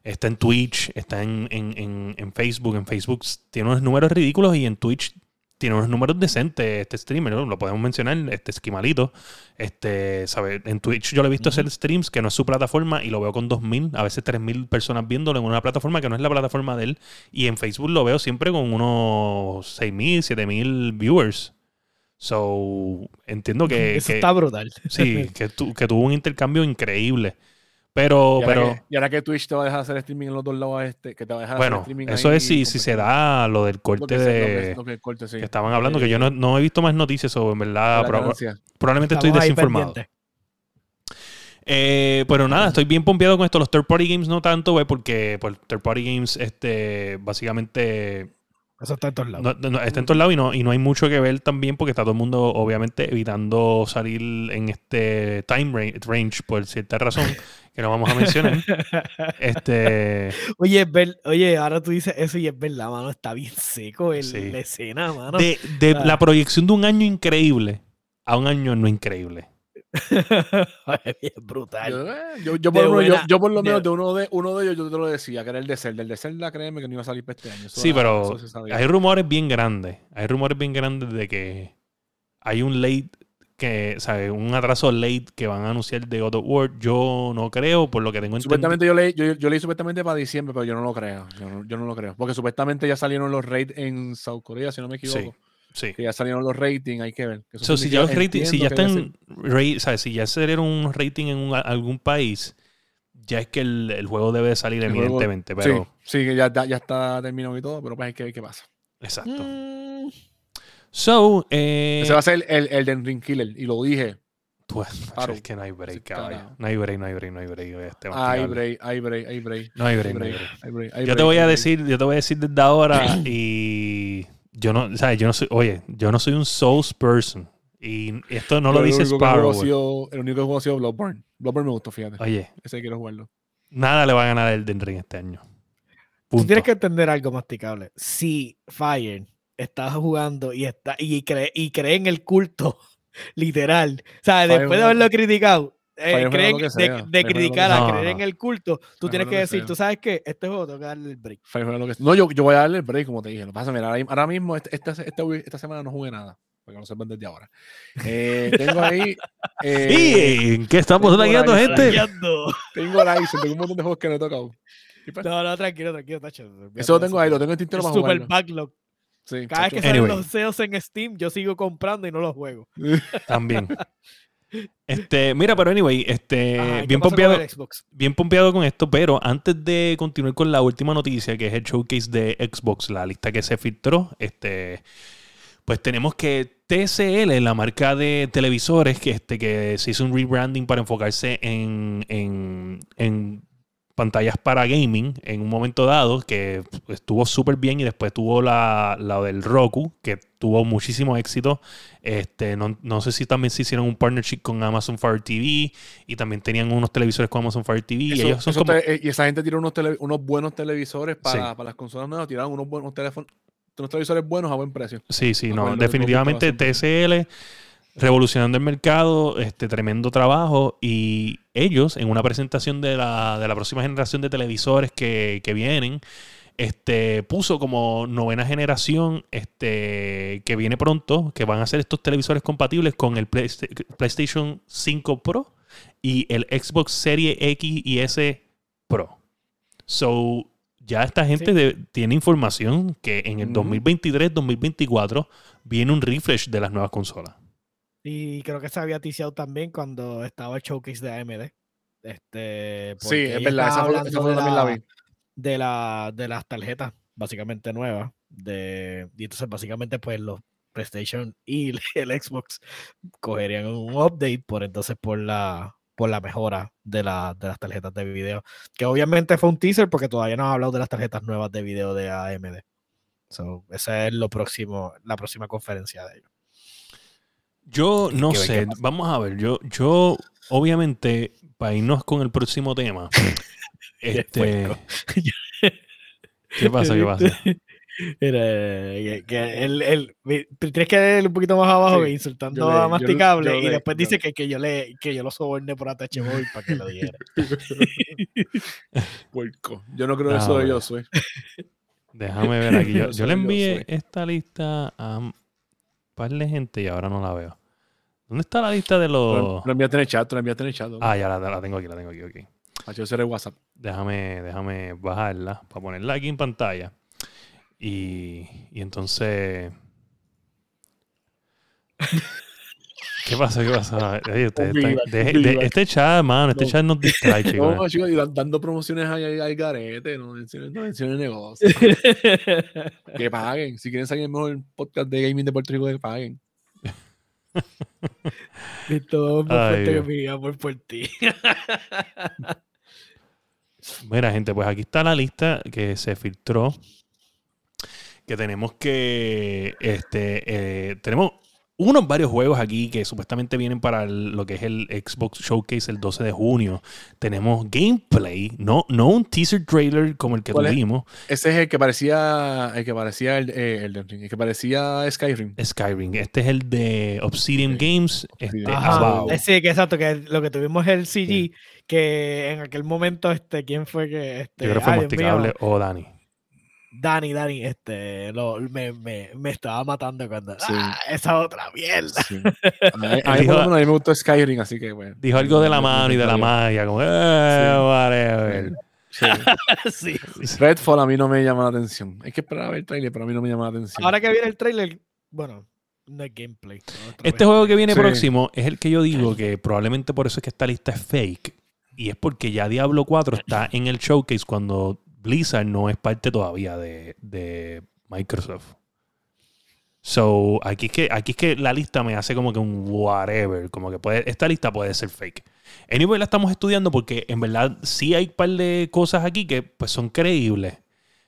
está en Twitch, está en, en, en, en Facebook. En Facebook tiene unos números ridículos y en Twitch tiene unos números decentes este streamer, ¿no? lo podemos mencionar, este esquimalito. Este, ¿sabe? En Twitch yo lo he visto hacer streams que no es su plataforma y lo veo con 2.000, a veces 3.000 personas viéndolo en una plataforma que no es la plataforma de él. Y en Facebook lo veo siempre con unos 6.000, 7.000 viewers. So, entiendo que... Eso que- está brutal. Sí, que, tu- que tuvo un intercambio increíble. Pero, y, pero, que, y ahora que Twitch te va a dejar hacer streaming en los dos lados este, que te va a dejar hacer bueno, streaming eso ahí es si, si se da lo del Lo corte lo que- de... lo que el corte, sí. Que estaban hablando, que yo no, no he visto más noticias sobre, en verdad, proba- probablemente estoy Estamos desinformado. Eh, pero nada, estoy bien pompeado con esto. Los third party games no tanto, güey, porque pues, third party games, este, básicamente Eso está en todos lados. no, no- está en todos lados y no, y no hay mucho que ver también porque está todo el mundo, obviamente, evitando salir en este time ra- range por cierta razón que no vamos a mencionar. este, Oye, es ver- oye, ahora tú dices eso y es verdad, mano. Está bien seco el, Sí. la escena, mano. de, de Ah. la proyección de un año increíble a un año no increíble. Brutal. Yo, eh, yo, por, lo menos- yo- buena- yo por lo de- menos de uno de uno de ellos yo te lo decía, que era el de Zelda. El de Zelda, créeme que no iba a salir para este año. Eso Sí, era- pero hay rumores bien grandes. Hay rumores bien grandes de que hay un late que, ¿sabes? Un atraso late que van a anunciar de God of War. Yo no creo, por lo que tengo entendido. Supuestamente yo leí, yo, yo leí supuestamente para diciembre, pero yo no lo creo. Yo no, yo no lo creo. Porque supuestamente ya salieron los raids en South Korea, si no me equivoco. Sí. Que ya salieron los ratings, hay que ver. So, si ya los ratings, si ya están, ra- ¿sabes? Si ya salieron unos ratings en un- algún país, ya es que el, el juego debe de salir, El juego- evidentemente. Sí, Pero, sí, que ya, ya, ya está terminado y todo, pero pues hay que ver qué pasa. exacto. Mm, So, eh, Ese va a ser el, el de Ring Killer, y lo dije. pues, Claro. es que no hay break, Sí, caballo. carajo. No hay break, no hay break, no hay break. Este Hay break, hay break, hay break. No hay break, no hay break, te voy a decir, yo te voy a decir desde ahora y yo no, ¿sabes? Yo no soy, oye, yo no soy un Souls person y esto no lo Pero el dice Sparrow. sido- El único que juego ha sido Bloodborne. Bloodborne me gustó, fíjate. Oye, Ese quiero jugarlo. nada le va a ganar el Den Ring este año. Tú Punto. tienes que entender algo masticable. Si Fire está jugando y está y cree, y cree en el culto, literal. O sea, después de haberlo criticado, eh, creen- de, de que criticar a No, creer no. en el culto, tú tienes que que decir, sea. tú sabes que este juego tengo que darle el break. Lo que- No, yo, yo voy a darle el break, como te dije. Lo pasa, mira, ahora, ahora mismo, este- esta, esta, esta semana no jugué nada. Porque no sepan desde ahora. Eh, tengo ahí. eh, ¿Y en qué estamos ahí- gente? Tengo Horizon, tengo un montón de juegos que no he tocado. No, no, tranquilo, tranquilo, Tacho. Eso lo tengo ahí, lo tengo en tintero Es para super jugarlo. backlog. Sí, Cada vez que salen Anyway. los SEOs en Steam, yo sigo comprando y no los juego. También. Este, mira, pero anyway, este, Ajá, ¿y qué bien pompeado, bien pompeado con esto, pero antes de continuar con la última noticia, que es el showcase de Xbox, la lista que se filtró, este, pues tenemos que TCL, la marca de televisores, que, este, que se hizo un rebranding para enfocarse en, en, en pantallas para gaming en un momento dado, que estuvo súper bien y después tuvo la, la del Roku, que tuvo muchísimo éxito. Este, no, no sé si también se hicieron un partnership con Amazon Fire TV y también tenían unos televisores con Amazon Fire TV. y ellos son como... te- eh, y esa gente tiró unos, tele- unos buenos televisores para, Sí. para las consolas nuevas. Tiraron unos buenos teléfonos, unos televisores buenos a buen precio. Sí, sí, no, definitivamente TCL revolucionando el mercado, este tremendo trabajo y ellos en una presentación de la, de la próxima generación de televisores que, que vienen, este puso como novena generación este que viene pronto, que van a ser estos televisores compatibles con el Playsta- PlayStation 5 Pro y el Xbox Series X y S Pro. So, ya esta gente Sí. de- tiene información que en el Ujú. 2023-2024 viene un refresh de las nuevas consolas. Y creo que se había ticiado también cuando estaba el showcase de AMD. Este, Sí, es verdad. Esa fue, hablando esa fue de también la la- vi. de, la, de las tarjetas básicamente nuevas. De, y entonces básicamente pues los PlayStation y el Xbox cogerían un update por entonces por la por la mejora de, la, de las tarjetas de video. Que obviamente fue un teaser porque todavía no han hablado de las tarjetas nuevas de video de AMD. So, esa es lo próximo, la próxima conferencia de ellos. Yo no sé, vamos a ver, yo, yo obviamente, para irnos con el próximo tema, este. ¿qué pasa? ¿Qué pasa? Era, que, que él, tienes que leer un poquito más abajo Sí, que insultando le- a Masticable yo y le- después dice que, que yo le que yo lo soborné por ATH Móvil para que lo dijera. Puerco. Yo no creo Ah, eso de soy. Déjame ver aquí. Yo, Yo yo soy, le envié esta lista a par de gente y ahora no la veo. ¿Dónde está la lista de los...? Lo enviaste en el chat, lo enviaste en el chat. ¿no? Ah, ya la, la tengo aquí, la tengo aquí, ok. Ah, yo seré WhatsApp. Déjame, déjame bajarla para ponerla aquí en pantalla. Y, y entonces. ¿Qué pasó? ¿Qué pasó? Oye, están- feedback, de- de- este mano, este No. chat nos distrae, chicos. No, chicos, y dan- dando promociones ahí al al garete, no mencionen, no mencionen negocio. que paguen. Si quieren salir el mejor podcast de gaming de Puerto Rico, que paguen. Listo, más Ay, fuerte que mi amor por ti. Mira, gente, pues aquí está la lista que se filtró. Que tenemos que. Este. eh, tenemos unos varios juegos aquí que supuestamente vienen para el- lo que es el Xbox Showcase el 12 de junio. Tenemos gameplay, no, no un teaser trailer como el que tuvimos. Ese es el que parecía el que parecía el, eh, el que parecía Skyrim. Skyrim. Este es el de Obsidian. Games. Obsidian. Este, Ajá. Sí, que exacto, que lo que tuvimos es el CG, que en aquel momento, este, ¿quién fue que? Este, Yo creo que fue Masticable o Dani. Dani, Dani, este, lo, me, me, me estaba matando cuando. Sí. ¡Ah, esa otra mierda! Sí. A mí, a mí dijo- por lo menos a mí me gustó Skyrim, así que bueno. Dijo algo de la mano y de la magia, como, eh. Sí. sí. Redfall a mí no me llama la atención. Hay que esperar a ver el trailer, pero a mí no me llama la atención. Ahora que viene el trailer, bueno, no es gameplay. Este vez. juego que viene Sí. próximo es el que yo digo que probablemente por eso es que esta lista es fake. Y es porque ya Diablo 4 está en el showcase cuando Blizzard no es parte todavía de, Microsoft. So, aquí es, que, aquí es que la lista me hace como que un whatever. Como que puede, esta lista puede ser fake. Anyway, la estamos estudiando porque en verdad sí hay un par de cosas aquí que pues son creíbles.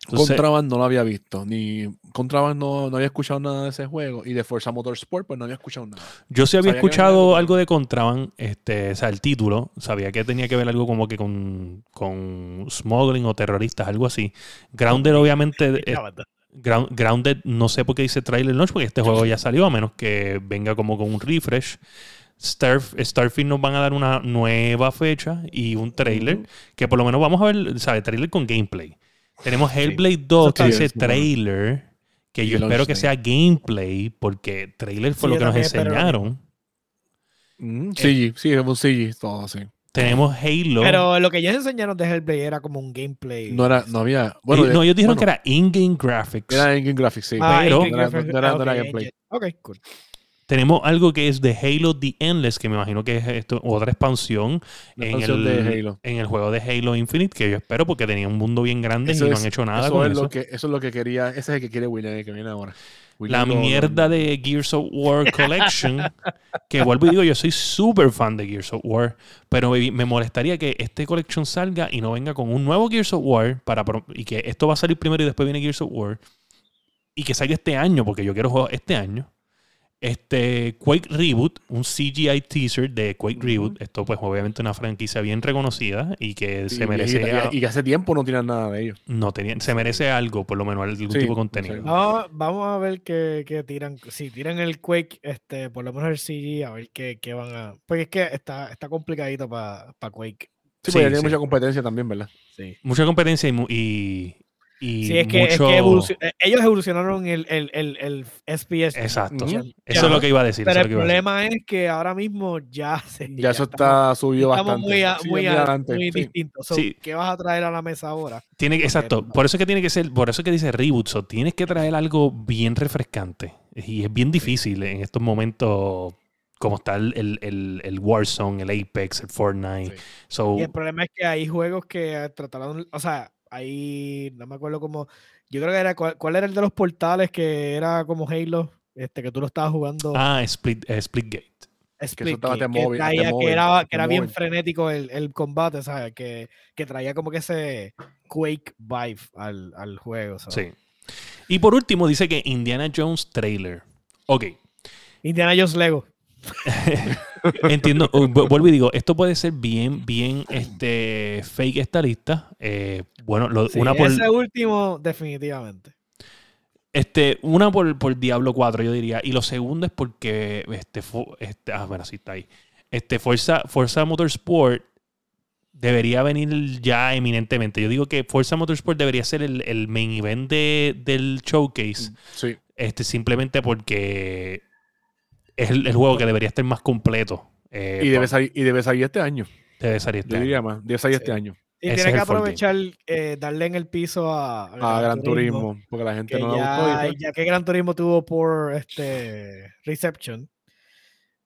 Entonces, Contraband no lo había visto, ni Contraband no, no había escuchado nada de ese juego, y de Forza Motorsport pues no había escuchado nada. Yo sí había Sabía escuchado algo de Contraband, este, o sea, el título, sabía que tenía que ver algo como que con, con smuggling o terroristas, algo así. Grounded, obviamente, eh. Ground- Grounded, no sé por qué dice trailer launch, porque este juego ya salió, a menos que venga como con un refresh. Starf- Starfield nos van a dar una nueva fecha y un trailer, que por lo menos vamos a ver, ¿sabes? Trailer con gameplay. Tenemos Hellblade 2, está que dice sí, bueno. trailer, que Y yo espero que sea gameplay, porque trailer fue Sí, lo que nos enseñaron. Mm, CG, sí, es un CG, todo así. Tenemos Halo. Pero lo que ellos enseñaron de Hellblade era como un gameplay. No, era, no había. Bueno, Eh, no, ellos dijeron bueno, que era in-game graphics. Era en Game Graphics, sí. Ah, pero- no era- no era- no era gameplay. Ok, cool. Tenemos algo que es de Halo The Endless, que me imagino que es esto, otra expansión, en, el, de Halo. en el juego de Halo Infinite, que yo espero porque tenía un mundo bien grande Eso y no es- han hecho nada eso con es eso. Lo que, eso es lo que quería. Ese es el que quiere William, el que viene ahora. La William mierda de Gears of War Collection, que vuelvo y digo, yo soy súper fan de Gears of War, pero me, me molestaría que este collection salga y no venga con un nuevo Gears of War para y que esto va a salir primero y después viene Gears of War y que salga este año, porque yo quiero jugar este año. Este Quake Reboot, un CGI teaser de Quake. Reboot. Esto, pues, obviamente, una franquicia bien reconocida y que Sí, se merece. Y, y que hace tiempo no tiran nada de ellos. no tenía, se merece algo, por lo menos, algún Sí, tipo de contenido. sí. Vamos, vamos a ver qué, qué tiran. Si tiran el Quake, este, por lo menos el CG, a ver qué, qué van a. Porque es que está, está complicadito para Quake. Sí, Sí, porque ya tiene mucha competencia también, ¿verdad? Sí. Mucha competencia y, y Sí, es que, es mucho... que evolucion- eh, ellos evolucionaron el, el, el, el SPS. Exacto. Eso Ya. es lo que iba a decir. Pero eso es el decir. problema es que ahora mismo ya se. Ya, eso estamos- está subido estamos bastante. muy, a- Sí, muy, muy a- adelante. muy sí. distintos. So, Sí. ¿Qué vas a traer a la mesa ahora? Tiene Porque exacto. Por eso es que tiene que ser, por eso es que dice reboot. So, tienes que traer algo bien refrescante. Y es bien difícil en estos momentos, como está el, el, el- el Warzone, el Apex, el Fortnite. Sí. So, Y el problema es que hay juegos que trataron, o sea, ahí no me acuerdo cómo, yo creo que era, ¿cuál, cuál era el de los portales que era como Halo? Este, que tú lo estabas jugando. ah, Split, eh, Splitgate. Split, que, que móvil, de traía- que móvil, era, de que era bien frenético el, el combate, ¿sabes? Que, que traía como que ese Quake vibe al, al juego. ¿sabes? Sí. Y por último, dice que Indiana Jones trailer. Ok. Indiana Jones Lego. Entiendo, uh, vu- vuelvo y digo, esto puede ser bien, bien este, fake esta lista. Eh, bueno, lo- Sí, una por ese último, definitivamente. este, una por, por Diablo 4, yo diría. Y lo segundo es porque este, este ah, bueno, sí está ahí. Este, Forza, Forza Motorsport debería venir ya eminentemente. Yo digo que Forza Motorsport debería ser el, el main event de- del showcase. Sí. Este, simplemente porque es el, el juego que debería estar más completo. eh, Y debe, salir, y debe salir este año. debe salir este Yo año. diría más. Debe salir Sí. este año. Y Ese tiene es que aprovechar, eh, darle en el piso a, A Gran Turismo. Porque la gente no ya, gustó. y ya que Gran Turismo tuvo por este reception,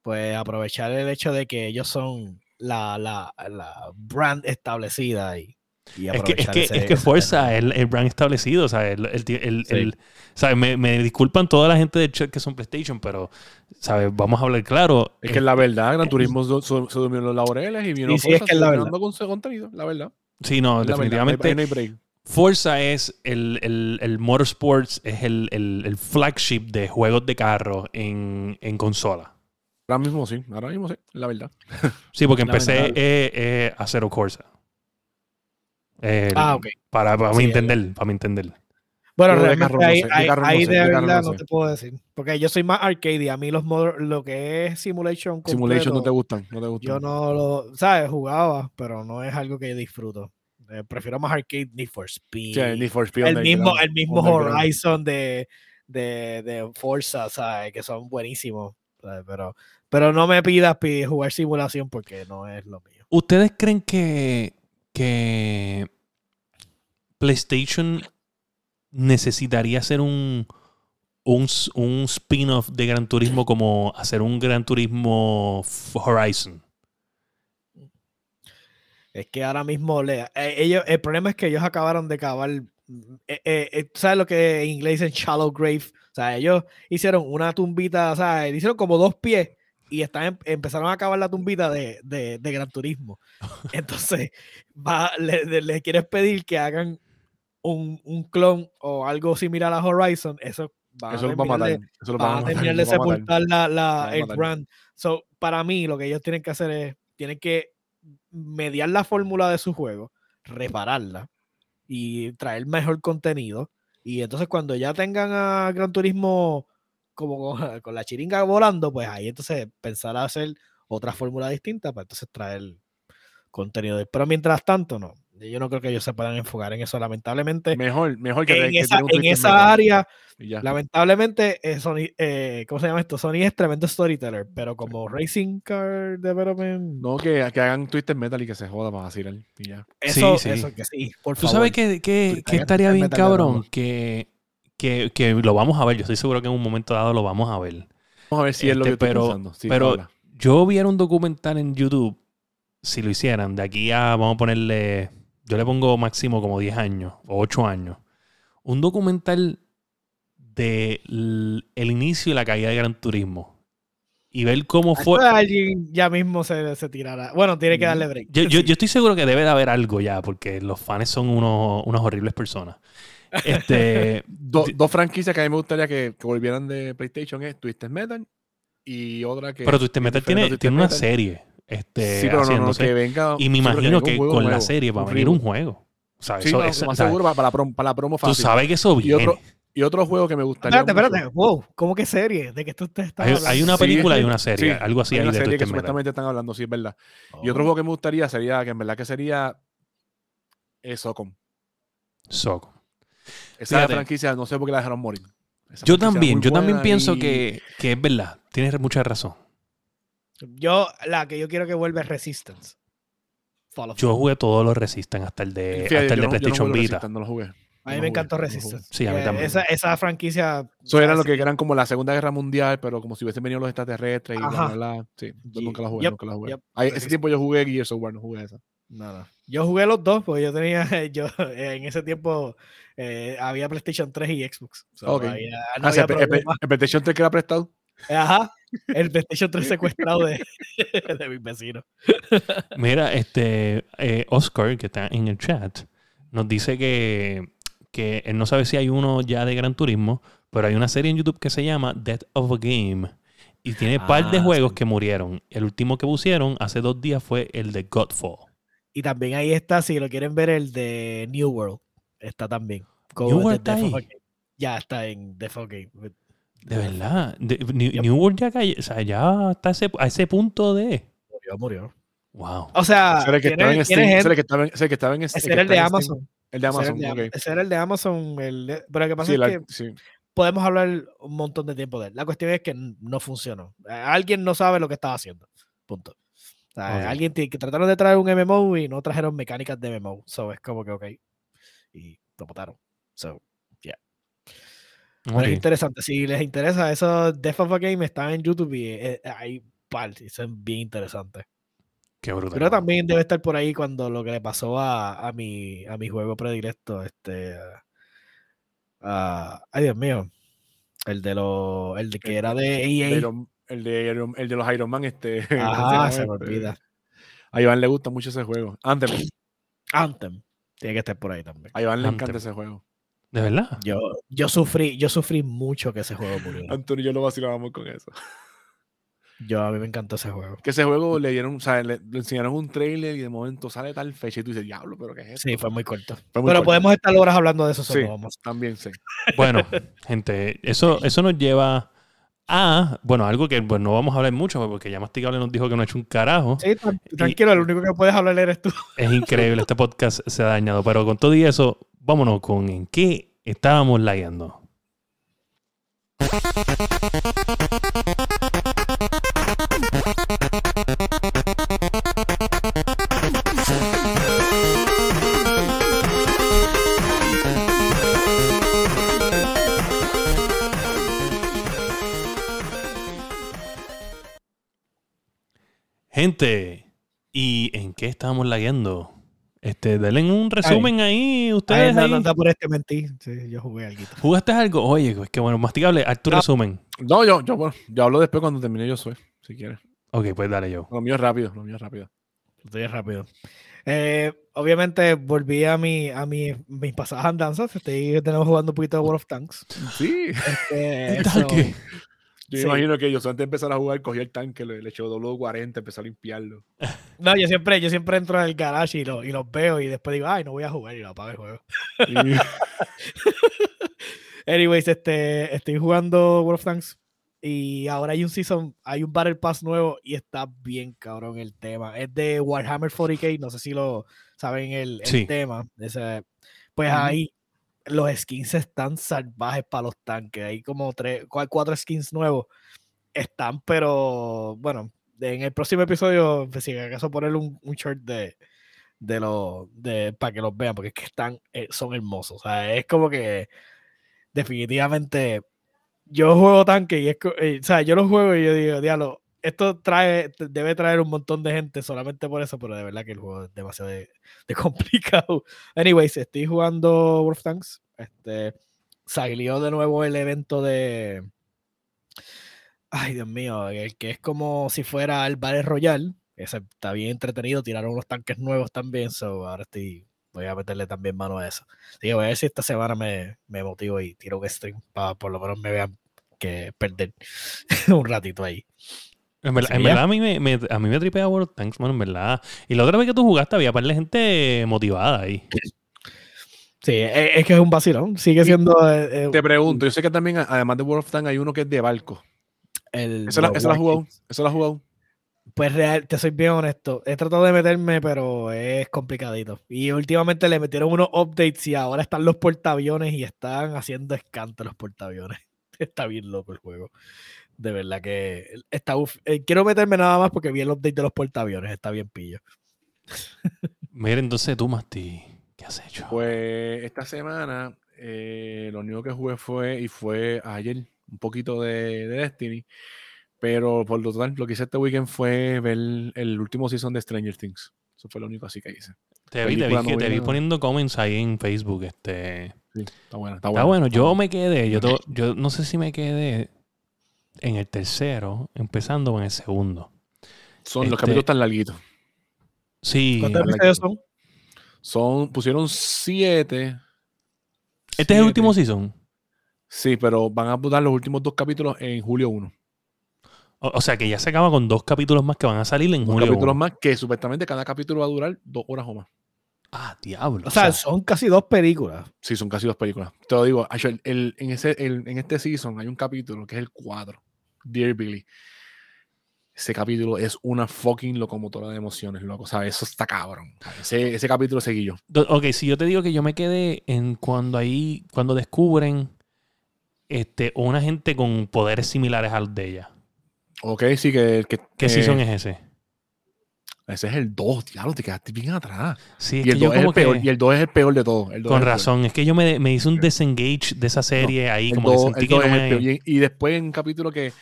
pues aprovechar el hecho de que ellos son la, la, la brand establecida y, y Es que, es que, ese- es que es el, el brand establecido, o sea, el, el, el- Sí. el- ¿sabes? Me, me disculpan toda la gente de chat que son PlayStation, pero, ¿sabes? Vamos a hablar claro. Es que la verdad, Gran Turismo se, se- se durmió en los laureles y vino Sí, sí, es Forza que es la solucionando con su contenido, la verdad. Sí, no, la verdad, definitivamente. break. Forza es el, el, el Motorsports, es el, el, el flagship de juegos de carro en, en consola. Ahora mismo sí, ahora mismo sí, la verdad. Sí, porque PC Lamentable. es, es Acero Corsa. El- Ah, ok. Para, para Sí, mi entender, para mi entender. Bueno, Yo realmente no ahí, sé, ahí- no ahí sé, de verdad no te puedo decir. Porque yo soy más arcade y a mí los modo- lo que es simulation Simulation no te completo, gustan, no te gustan. Yo no lo, ¿sabes? Jugaba, pero no es algo que disfruto. Eh, prefiero más arcade Need for Speed. Sí, Need for Speed el mismo, el mismo. Horizon de, de, de Forza, ¿sabes? Que son buenísimos. ¿sabes? Pero, pero no me pidas pi- jugar simulación porque no es lo mío. ¿Ustedes creen que, que PlayStation necesitaría hacer un, un, spin-off de Gran Turismo como hacer un Gran Turismo Horizon? Es que ahora mismo le, eh, ellos, el problema es que ellos acabaron de cavar. eh, eh, ¿Sabes lo que en inglés dicen shallow grave? O sea, ellos hicieron una tumbita, o sea, hicieron como dos pies y están, em- empezaron a acabar la tumbita de, de, de Gran Turismo. Entonces, va, le, le- quieres pedir que hagan un, un clon o algo similar a Horizon. Eso va Eso a terminar matar. de- sepultar la, la- el brand. So, para mí, lo que ellos tienen que hacer es, tienen que mediar la fórmula de su juego, repararla y traer mejor contenido. Y entonces cuando ya tengan a Gran Turismo como con, con la chiringa volando, pues ahí entonces pensar a hacer otra fórmula distinta para entonces traer contenido. de- Pero mientras tanto, no. Yo no creo que ellos se puedan enfocar en eso, lamentablemente. Mejor, mejor que, En que esa, en esa área. Lamentablemente, eh, Sony, eh, ¿cómo se llama esto? Sony es tremendo storyteller, pero como Racing Car Development, No, que, que hagan Twisted Metal y que se joda para vacilar. Y ya. eso, sí. eso que sí, por ¿Tú favor. sabes que, que- que estaría bien cabrón? Que, que, que lo vamos a ver. Yo estoy seguro que en un momento dado lo vamos a ver. Vamos a ver si es lo Este, que estoy pero- pensando. Sí, pero- habla. Yo viera un documental en YouTube, si lo hicieran, de aquí a, vamos a ponerle, yo le pongo máximo como 10 años o 8 años. Un documental de el inicio y la caída de Gran Turismo. Y ver cómo fue. alguien ya mismo se, se tirará. Bueno, tiene que darle break. Yo, yo estoy seguro que debe de haber algo ya, porque los fans son unos, unas horribles personas. Este, Do- dos franquicias que a mí me gustaría que, que volvieran de PlayStation es Twisted Metal y otra que. pero Twisted es Metal tiene, Twisted tiene una Metal. serie este, Sí, pero no, no, que venga. y me imagino que con la serie va a venir un juego. O sea, Sí, eso, no, eso- más o sea, seguro para, para la promo, para la promo tú sabes que eso y, viene. otro, y otro juego que me gustaría. Espérate, espérate. mucho- Wow, ¿cómo que serie? ¿De qué tú te estás Hay, hablando? hay una Sí, película y una serie, sí, algo así hay ahí una de serie que Twisted Metal. supuestamente están hablando, sí, es verdad. Y Oh. otro juego que me gustaría sería, que en verdad que sería. Es Socom. Soco. Esa Fíjate. franquicia, no sé por qué la dejaron morir. Esa Yo también, yo también pienso y- que, que es verdad. Tienes mucha razón. Yo, la que yo quiero que vuelva es Resistance. Fall of Yo jugué todos los Resistance hasta el de, Fíjate, hasta el de no- no PlayStation jugué los Vita. No lo jugué. A no mí me encantó no jugué. Resistance. Sí, a mí Eh, también. Esa, esa franquicia. Eso era lo que eran como la Segunda Guerra Mundial, pero como si hubiesen venido los extraterrestres y bla, Ajá. bla, bla. Sí, yo nunca la jugué, yep, nunca la jugué. yep. Ahí, ese tiempo yo jugué Gears of War, no jugué esa. No, no. Yo jugué los dos, porque yo tenía, yo en ese tiempo eh, había PlayStation 3 y Xbox. So, ah, no Ah, sí, había el, el- problema. el PlayStation 3 que era prestado. Ajá. El PlayStation 3 secuestrado de, de mis vecinos. Mira, este eh, Oscar, que está en el chat, nos dice que, que él no sabe si hay uno ya de Gran Turismo, pero hay una serie en YouTube que se llama Death of a Game. Y tiene par de Ah, juegos sí. que murieron. El último que pusieron hace dos días fue el de Godfall. Y también ahí está, si lo quieren ver, el de New World. Está también. New World está ahí. Game. Ya está en a Game. De verdad. De- New, Yep. New World ya, cayó- o sea, ya está ese- a ese punto de. Murió, murió. Wow. O sea, Ese era el que estaba en Steam. Ese gente- era el que estaba en- ese era el que estaba en ese que era el está de. Amazon. El de Ese era Amazon, el de, ok. ese era el de Amazon. el de- pero lo que pasa Sí, es la- que sí. podemos hablar un montón de tiempo de él. La cuestión es que no funcionó. Alguien no sabe lo que estaba haciendo. Punto. O sea, Ok. Alguien que trataron de traer un MMO y no trajeron mecánicas de MMO. So es como que, ok. Y lo botaron. So, pero Ok. es interesante. Si les interesa, eso Death of a Game está en YouTube y eh, hay par. y Eso es bien interesante. Qué brutal. Pero también debe estar por ahí cuando lo que le pasó a, a mi, a mi juego predilecto, este. a- ay, Dios mío. El de los. El de que era de EA. los- el de, Iron- el de los Iron Man, este. ¿cómo Ajá, se me este? olvida. A Iván le gusta mucho ese juego. Anthem. Anthem. Tiene que estar por ahí también. A Iván le Anthem. encanta ese juego. ¿De verdad? Yo, yo sufrí, yo sufrí mucho que ese juego muriera. Antonio y yo lo vacilábamos con eso. Yo a mí me encantó ese juego. Que ese juego le dieron, o sea, le, le enseñaron un trailer y de momento sale tal fecha y tú dices, diablo, pero ¿qué es esto? Sí, fue muy corto. Fue muy Pero corto. podemos estar horas hablando de eso, Sí. solo vamos. También sí. Bueno, gente, eso, eso nos lleva a, bueno, algo que pues, no vamos a hablar mucho porque ya Masticable nos dijo que no ha hecho un carajo. Sí, tran- tranquilo, el único que puedes hablar eres tú. Es increíble, este podcast se ha dañado. Pero con todo y eso, vámonos con en qué estábamos lagueando. Gente, ¿y en qué estábamos lagueando? Este, denle un resumen ahí, Ay, ustedes ahí. no, no, por este mentí. Sí, yo jugué algo. ¿Jugaste algo? Oye, es que bueno, masticable, haz tu No. resumen. No, yo, yo, bueno, yo hablo después cuando termine yo soy, si quieres. Ok, pues dale yo. Lo mío es rápido, lo mío es rápido. Estoy rápido. Eh, obviamente volví a mi, a mi, mis pasadas andanzas. Estoy tenemos jugando un poquito de World of Tanks. Sí. Este, Tal so- que- Yo Sí. imagino que ellos antes de empezar a jugar, cogí el tanque, le, le echó W40, empezó a limpiarlo. no, yo siempre, yo siempre entro en el garage y, lo- y los veo y después digo, ay, no voy a jugar y lo apago el juego. Y- Anyways, este, estoy jugando World of Tanks y ahora hay un season, hay un Battle Pass nuevo y está bien cabrón el tema. Es de Warhammer 40k, no sé si lo saben el, el Sí. tema. Ese, pues ahí los skins están salvajes para los tanques. Hay como tres, cua- cuatro skins nuevos. Están, pero bueno, en el próximo episodio, pues, si acaso ponerle un, un short de, de los de para que los vean, porque es que están, eh, son hermosos. O sea, es como que definitivamente yo juego tanque y es eh, o sea, yo lo juego y yo digo, diablo, esto trae, debe traer un montón de gente solamente por eso, pero de verdad que el juego es demasiado de, complicado. Anyways, estoy jugando World of Tanks. Este, salió de nuevo el evento de. Ay, Dios mío, el que es como si fuera el Battle Royale. Ese está bien entretenido. Tiraron unos tanques nuevos también. So ahora estoy. Voy a meterle también mano a eso. Así que voy a ver si esta semana me, me motivo y tiro un stream para por lo menos me vean que perder un ratito ahí. En verdad, en a, mí me, me- a mí me tripea World of Tanks, mano, en verdad. Y la otra vez que tú jugaste había par de gente motivada ahí. Sí, es, es que es un vacilón. Sigue siendo eh, eh, Te pregunto, yo sé que también, además de World of Tanks, hay uno que es de barco. el. ¿Eso la, eso la has jugado? ¿Eso la has jugado? Pues real, te soy bien honesto. He tratado de meterme, pero es complicadito. Y últimamente le metieron unos updates y ahora están los portaaviones y están haciendo escante los portaaviones. Está bien loco el juego. De verdad que está uf- eh, quiero meterme nada más porque vi el update de los portaaviones. Está bien pillo. Mira, entonces tú, Masti, ¿qué has hecho? Pues esta semana eh, lo único que jugué fue, y fue ayer, un poquito de, de Destiny. Pero por lo total, lo que hice este weekend fue ver el último season de Stranger Things. Eso fue lo único así que hice. te vi, te vi, te vi poniendo comments ahí en Facebook. Este. Sí, está buena, está Está bueno, está yo me quedé, yo, to- yo no sé si me quedé en el tercero, empezando o en el segundo. Son, los este- capítulos tan larguitos. Sí, ¿Cuántos episodios son? Son, pusieron siete. este es el último season. Sí, pero van a dar los últimos dos capítulos en julio 1. O, o sea que ya se acaba con dos capítulos más que van a salir en Dos julio. capítulos uno. más que supuestamente cada capítulo va a durar dos horas o más. Ah, diablo. O sea, son casi dos películas. Sí, son casi dos películas. Te lo digo, el- el- en, ese, el- en este season hay un capítulo que es el 4, Dear Billy. Ese capítulo es una fucking locomotora de emociones, loco. O sea, eso está cabrón. Ese, ese capítulo seguí yo. Ok, si yo te digo que yo me quedé en cuando ahí, cuando descubren este, una gente con poderes similares a los de ella. Ok, sí, que... que ¿Qué eh, season es ese? Ese es el 2, diablo, te quedaste bien atrás. Sí, es Y el, que yo 2 es el peor, que- y el 2 es el peor de todo. el dos Con es razón, es que yo me, me hice un Sí. disengage de esa serie ahí, El como que dos- sentí el que dos no es el peor. me... Y, y después en un capítulo que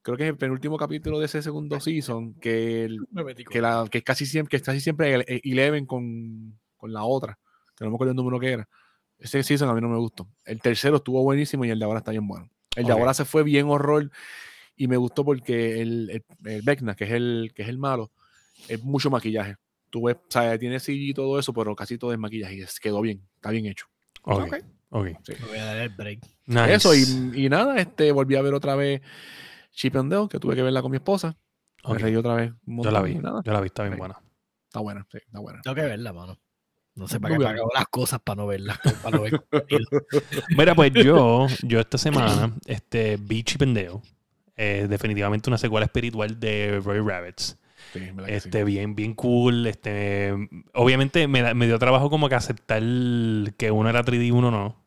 creo que es el penúltimo capítulo de ese segundo season, que, el- Me que, la, que es casi siempre, que es casi siempre el- el Eleven con, con la otra, que no me acuerdo el número que era. Ese season a mí no me gustó. El tercero estuvo buenísimo y el de ahora está bien bueno. El de ahora se fue bien horror y me gustó porque el, el, el Vecna, que es el, que es el malo, es mucho maquillaje. Tú ves, o sea, tiene CG y todo eso, pero casi todo es maquillaje y es- quedó bien, está bien hecho. Ok. Ok. ok. Me voy a dar el break. Nice. Eso, y, y nada, este, volví a ver otra vez Chip and Dale, que tuve que verla con mi esposa. Ok. Me reí otra vez. Yo la vi. nada. Yo la vi, está bien buena. Está buena, sí, está buena. Tengo que verla, mano. No sé para qué pago las cosas para no verlas. Para no ver. Mira, pues yo, yo esta semana este, vi Chip and Dale. Eh, definitivamente una secuela espiritual de Roy Rabbits. Sí. Este, bien, bien cool. Este, obviamente me, da- me dio trabajo como que aceptar que uno era 3D y uno no.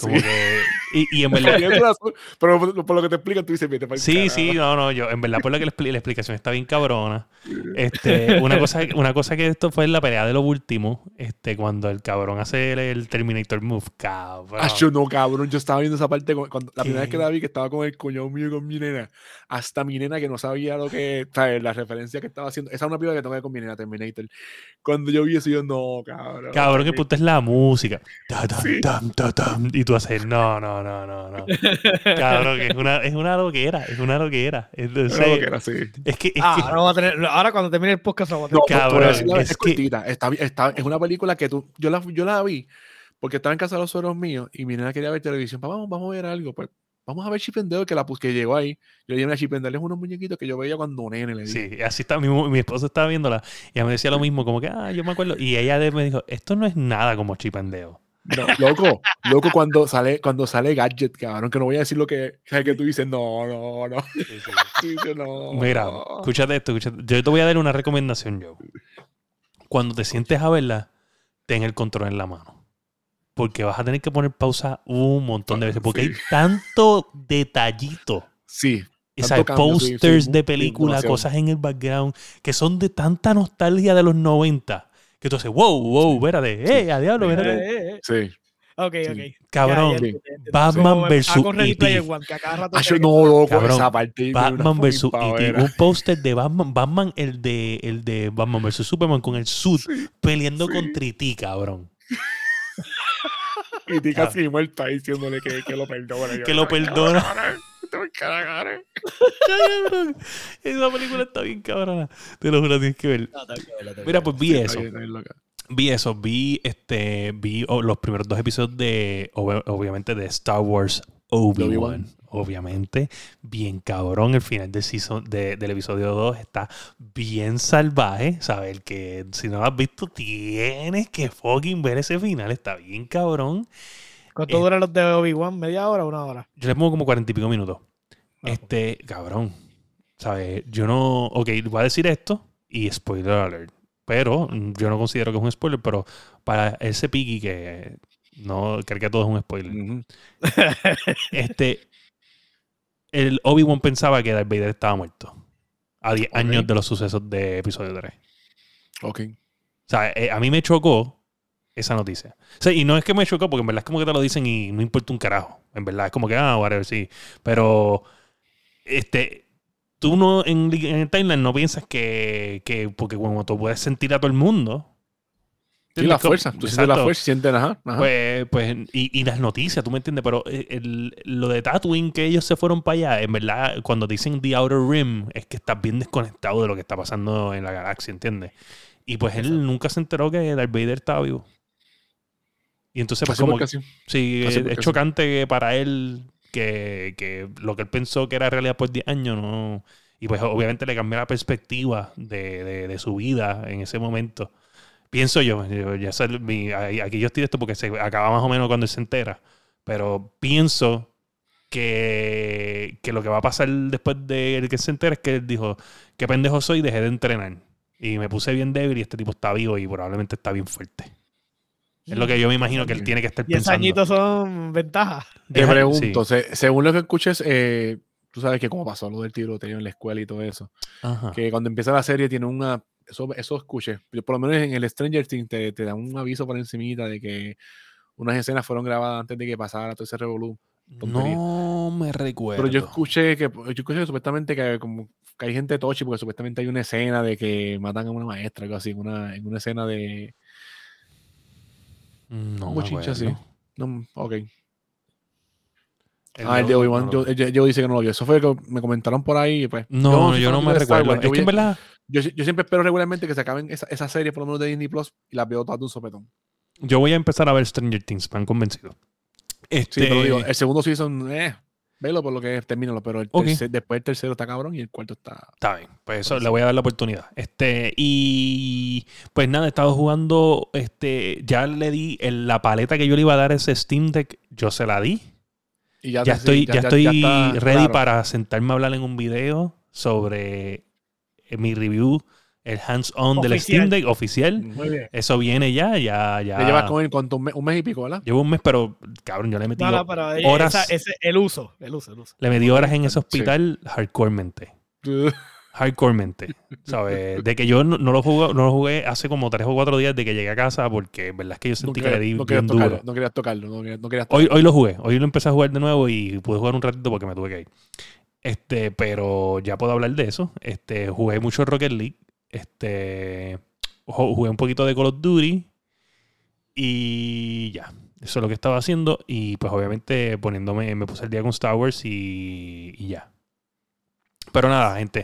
Como Sí. que. Y, y en verdad. Pero por, por lo que te explican, tú dices, vete para Sí, sí, no, no, yo, en verdad, por lo que la, la explicación está bien cabrona. Este, una cosa, una cosa que esto fue en la pelea de lo último, este, cuando el cabrón hace el, el Terminator Move, cabrón. Ah, yo no, cabrón. Yo estaba viendo esa parte con- cuando, la primera vez que la vi, que estaba con el coño mío y con mi nena. Hasta mi nena que no sabía lo que, ¿sabes? La referencia que estaba haciendo. Esa es una película que tengo que con mi nena, Terminator. Cuando yo vi eso, yo, no, cabrón. Cabrón, que Terminator". puta es la música. Ta, tam, Sí. tam, ta, tam. Y tú haces, no, no, no, no, no. Cabrón, que es una, es una loquera, es una loquera. Entonces, Era lo que era así. es que, es Ah, que- ahora, vamos a tener, ahora cuando termine el podcast lo vamos a No, tener. la Cabrón, es es, que- cortita. Está, está- es una película que tú. Yo la, yo la vi porque estaba en casa de los sueros míos y mi nena quería ver televisión. Vamos, vamos a ver algo. Pues vamos a ver Chip and Dale, que, la, pus- que llegó ahí. Yo le dije a Chip and Dale es unos muñequitos que yo veía cuando nene le dije. Sí, así está. Mi, mi esposa estaba viéndola y ella me decía lo mismo, como que, ah, yo me acuerdo. Y ella me dijo, esto no es nada como Chip and Dale. No, loco, loco cuando sale, cuando sale Gadget, cabrón, que no voy a decir lo que, que tú dices, no, no, no. Tú dices, no. Mira, no. escúchate esto, escúchate. Yo te voy a dar una recomendación, yo. Cuando te sientes a verla, ten el control en la mano. Porque vas a tener que poner pausa un montón de veces. Porque Sí. hay tanto detallito. Sí. Sí, sí, posters de sí, película, demasiado. cosas en el background, que son de tanta nostalgia de los 90. Que tú dices, wow, wow, espérate, eh, a diablo, Eh, espérate. eh, eh. Sí. Ok, Sí. ok. Cabrón, Ya, ya entiendo, ya entiendo. Batman Ready E.T.. Yo tengo no, loco, Cabrón, esa parte. me da una Batman vs. E.T. pavera. Un póster de Batman, Batman, el de, el de Batman vs. Superman con el suit peleando sí. contra E.T., cabrón. Y ti casi muerta diciéndole que, que lo perdona. Que lo "Ay, perdona". Cabrón, te voy a cagar". Cabrón, Esa película está bien cabrona. Te lo juro, tienes que ver. No, Mira, pues vi Sí, eso. está bien, está bien loca. Vi eso. Vi este. Vi oh, los primeros dos episodios de. ob- obviamente de Star Wars Obi-Wan. Obviamente. Bien cabrón. El final del season de- del episodio 2 está bien salvaje. ¿Sabes? El que si no lo has visto, tienes que fucking ver ese final. Está bien cabrón. ¿Cuánto Eh, duran los de Obi-Wan? ¿Media hora o una hora? Yo le pongo como cuarenta y pico minutos. Ah, Este, cabrón. ¿Sabes? Yo no. Ok, voy a decir esto y spoiler alert. Pero yo no considero que es un spoiler, pero para ese Piki que no cree que todo es un spoiler. Este. El Obi-Wan pensaba que Darth Vader estaba muerto. A 10 Ok. años de los sucesos de episodio 3. Ok. O sea, eh, a mí me chocó esa noticia. O sea, y no es que me chocó, porque en verdad es como que te lo dicen y no importa un carajo. En verdad, es como que, ah, whatever, sí. Pero, este, tú no, en, en el timeline no piensas que, que porque como tú puedes sentir a todo el mundo. Sí, la fuerza. Tú sientes la fuerza sientes, ajá. ajá. Pues, pues, y, y las noticias, tú me entiendes, pero eh, el- lo de Tatooine que ellos se fueron para allá, en verdad, cuando dicen The Outer Rim, es que estás bien desconectado de lo que está pasando en la galaxia, ¿entiendes? Y pues él nunca se enteró que Darth Vader estaba vivo. Y entonces, pues, como sí. casi es- chocante que para él, que, que lo que él pensó que era realidad por 10 años, no. Y pues, obviamente, le cambió la perspectiva de, de- de su vida en ese momento. Pienso yo, yo- ya mi- aquí yo estoy de esto porque se acaba más o menos cuando él se entera. Pero pienso que, que lo que va a pasar después de que se entera es que él dijo, qué pendejo soy, dejé de entrenar. Y me puse bien débil y este tipo está vivo y probablemente está bien fuerte. Es lo que yo me imagino que él tiene que estar 10 pensando. añitos son ventajas. Te pregunto, sí. se- según lo que escuches, eh, tú sabes que como pasó lo del tiroteo en la escuela y todo eso, Ajá. que cuando empieza la serie tiene una, eso, eso escuché, yo por lo menos en el Stranger Things te, te dan un aviso por encimita de que unas escenas fueron grabadas antes de que pasara todo ese revolú. No me recuerdo. Pero yo escuché que yo escuché que supuestamente que como que hay gente tochi porque supuestamente hay una escena de que matan a una maestra, algo así, una, en una escena de No así. acuerdo. No, ok. El ah, el de Obi-Wan, no yo, lo- yo- yo dice que no lo vio. Eso fue lo que me comentaron por ahí. Pues, No, soy yo no me recuerdo. Es Yo, que en verdad, yo, yo siempre espero regularmente que se acaben esa, esa serie, por lo menos de Disney Plus, y las veo todas de un sopetón. yo voy a empezar a ver Stranger Things, me han convencido. Sí, Este, pero digo, el segundo season, eh, velo por lo que es, termínalo, pero el Ok. tercer- después el tercero está cabrón y el cuarto está. Está bien, pues eso le voy a dar la oportunidad. Este, y pues nada, he estado jugando, este, ya le di el- la paleta que yo le iba a dar a ese Steam Deck, yo se la di. Y ya, Ya te- estoy, ya, estoy ready claro. para sentarme a hablar en un video sobre eh, mi review, el hands-on del. Steam Deck oficial. Muy bien. Eso viene ya, ya, ya. Te llevas con él cuánto, un, mes, un mes y pico, ¿verdad? Llevo un mes, pero cabrón, yo le metí, No, no, pero eh, horas. esa- ese- el uso, el uso, el uso. le metí horas en ese Sí. hospital hardcoremente. hardcoremente. ¿Sabes? De que yo no, no lo jugué, no lo jugué hace como tres o cuatro días de que llegué a casa porque en verdad es que yo No sentí que le di no querías bien tocarlo, duro. no querías tocarlo, no querías, no querías Hoy, tocarlo. hoy lo jugué, hoy lo empecé a jugar de nuevo y pude jugar un ratito porque me tuve que ir. Este, pero ya puedo hablar de eso. Este, jugué mucho Rocket League. Este, ju- jugué un poquito de Call of Duty y ya. Eso es lo que estaba haciendo y pues obviamente poniéndome, me puse el día con Star Wars y, y ya. Pero nada, gente.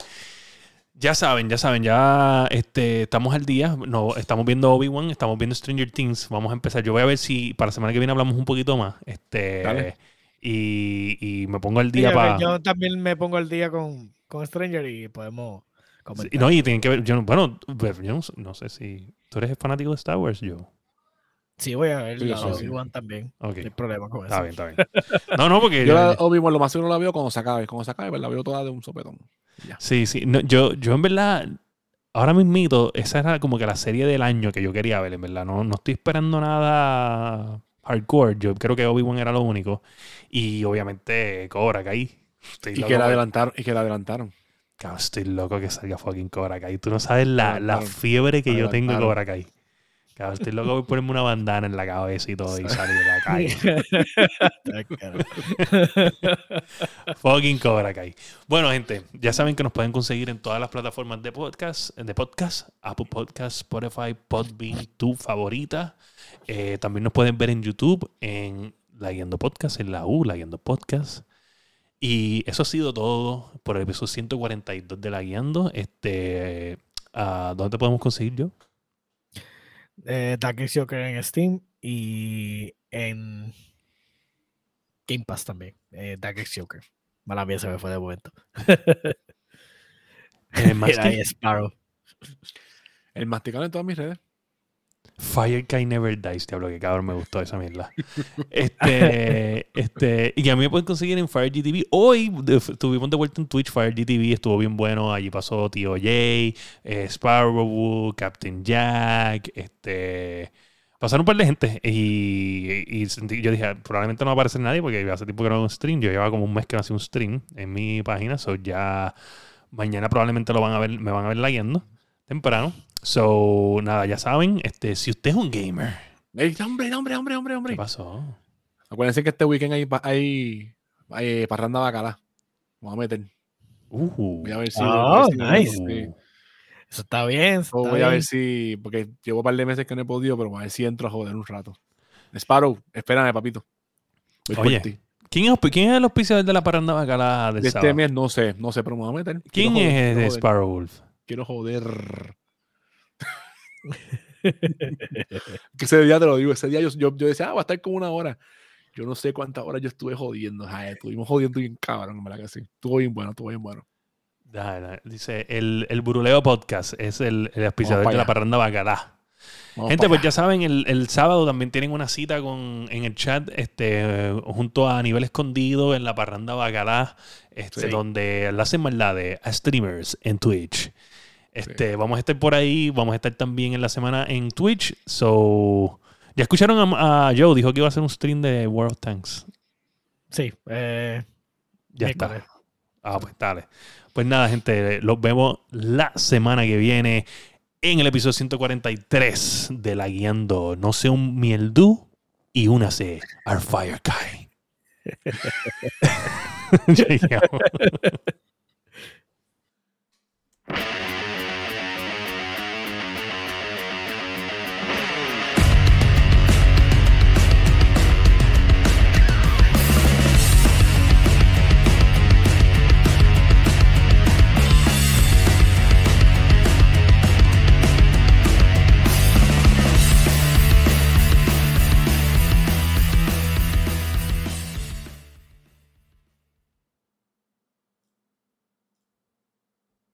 Ya saben, ya saben, ya este, estamos al día. No, estamos viendo Obi-Wan, estamos viendo Stranger Things. Vamos a empezar. Yo voy a ver si para la semana que viene hablamos un poquito más. Este, Dale. y, y me pongo al día yo- para. Yo también me pongo al día con, con Stranger y podemos no, y tienen que ver. Yo, bueno, pues, yo no, sé- no sé si. ¿Tú eres fanático de Star Wars? Yo. Sí, voy a ver Sí, la sí, de sí. Obi-Wan también. No hay problema con eso. Está bien, está bien. No, no, porque. Yo la Obi-Wan lo más seguro la veo cuando se acabe. Cuando se acabe, pues la veo toda de un sopetón. Sí, sí. No, yo, yo en verdad, ahora mismito, esa era como que la serie del año que yo quería ver, en verdad. No, no estoy esperando nada hardcore. Yo creo que Obi-Wan era lo único. Y obviamente Cobra Kai. Y que la adelantaron. Y que la adelantaron. Cabrón, estoy loco que salga fucking Cobra Kai. Tú no sabes la, la fiebre que yo tengo de. Cobra Kai. Cabrón, estoy loco por ponerme una bandana en la cabeza y todo y salir de la calle. Fucking Cobra Kai. Bueno, gente, ya saben que nos pueden conseguir en todas las plataformas de podcast, de podcast, Apple Podcast, Spotify, Podbean, tu favorita. Eh, también nos pueden ver en YouTube, en La Guiando Podcast, en la U, La Guiando Podcast. Y eso ha sido todo por el episodio 142 de La Guiando. Este, ah, ¿Dónde te podemos conseguir yo? eh, Joker en Steam y en Game Pass también. Eh, Joker. Mala mía se me fue de momento. El masticado en todas mis redes. Fire Guy Never Dies, diablo, que cabrón me gustó esa mierda. Este, este, y a mí me pueden conseguir en Fire GTV. Hoy estuvimos de vuelta en Twitch, Fire GTV estuvo bien bueno. Allí pasó Tío Jay, eh, Sparrow, Captain Jack, este. Pasaron un par de gente y, yo dije, "Ah, probablemente no va a aparecer nadie porque hace tiempo que no hago un stream. Yo llevaba como un mes que no hacía un stream en mi página, so ya mañana probablemente lo van a ver, me van a ver leyendo temprano. So, nada, ya saben, este, si usted es un gamer, ¡Ey, hombre, hombre, hombre, hombre, ¿qué hombre! pasó? Acuérdense que este weekend hay, hay, hay eh, parranda bacala. Vamos a meter. Uh, Voy a ver si. Oh, voy a ver si- nice. sí. Eso está bien. eso está voy a ver bien. si. Porque llevo un par de meses que no he podido, pero voy a ver si entro a joder un rato. Sparrow, espérame, papito. Voy por Oye, ti. ¿Quién es, quién es el auspiciador de la paranda bacala del De este sábado? mes no sé, no sé, pero me voy a meter. ¿Quién joder, es Sparrow Wolf? Quiero joder. que ese día te lo digo, ese día yo, yo, yo decía, ah, va a estar como una hora. Yo no sé cuántas horas yo estuve jodiendo. Estuvimos jodiendo bien cabrón, verdad que sí. Estuvo bien bueno, estuvo bien bueno. Da, da, Dice, el, el Buruleo Podcast es el, el auspiciador de la bacalá. Vamos Gente, pues ya saben, el, el sábado también tienen una cita con, en el chat, este, junto a Nivel Escondido en la parranda Bacalá, este, Sí. donde le hacen maldades a streamers en Twitch. Este, Vamos a estar por ahí, vamos a estar también en la semana en Twitch. So, ya escucharon a, a Joe, dijo que iba a hacer un stream de World of Tanks. Sí. Eh, Ya está. Ah, pues dale. Pues nada, gente, los vemos la semana que viene en el episodio 143 de La Guiando. No sé un mieldú y únase al Fire Kai.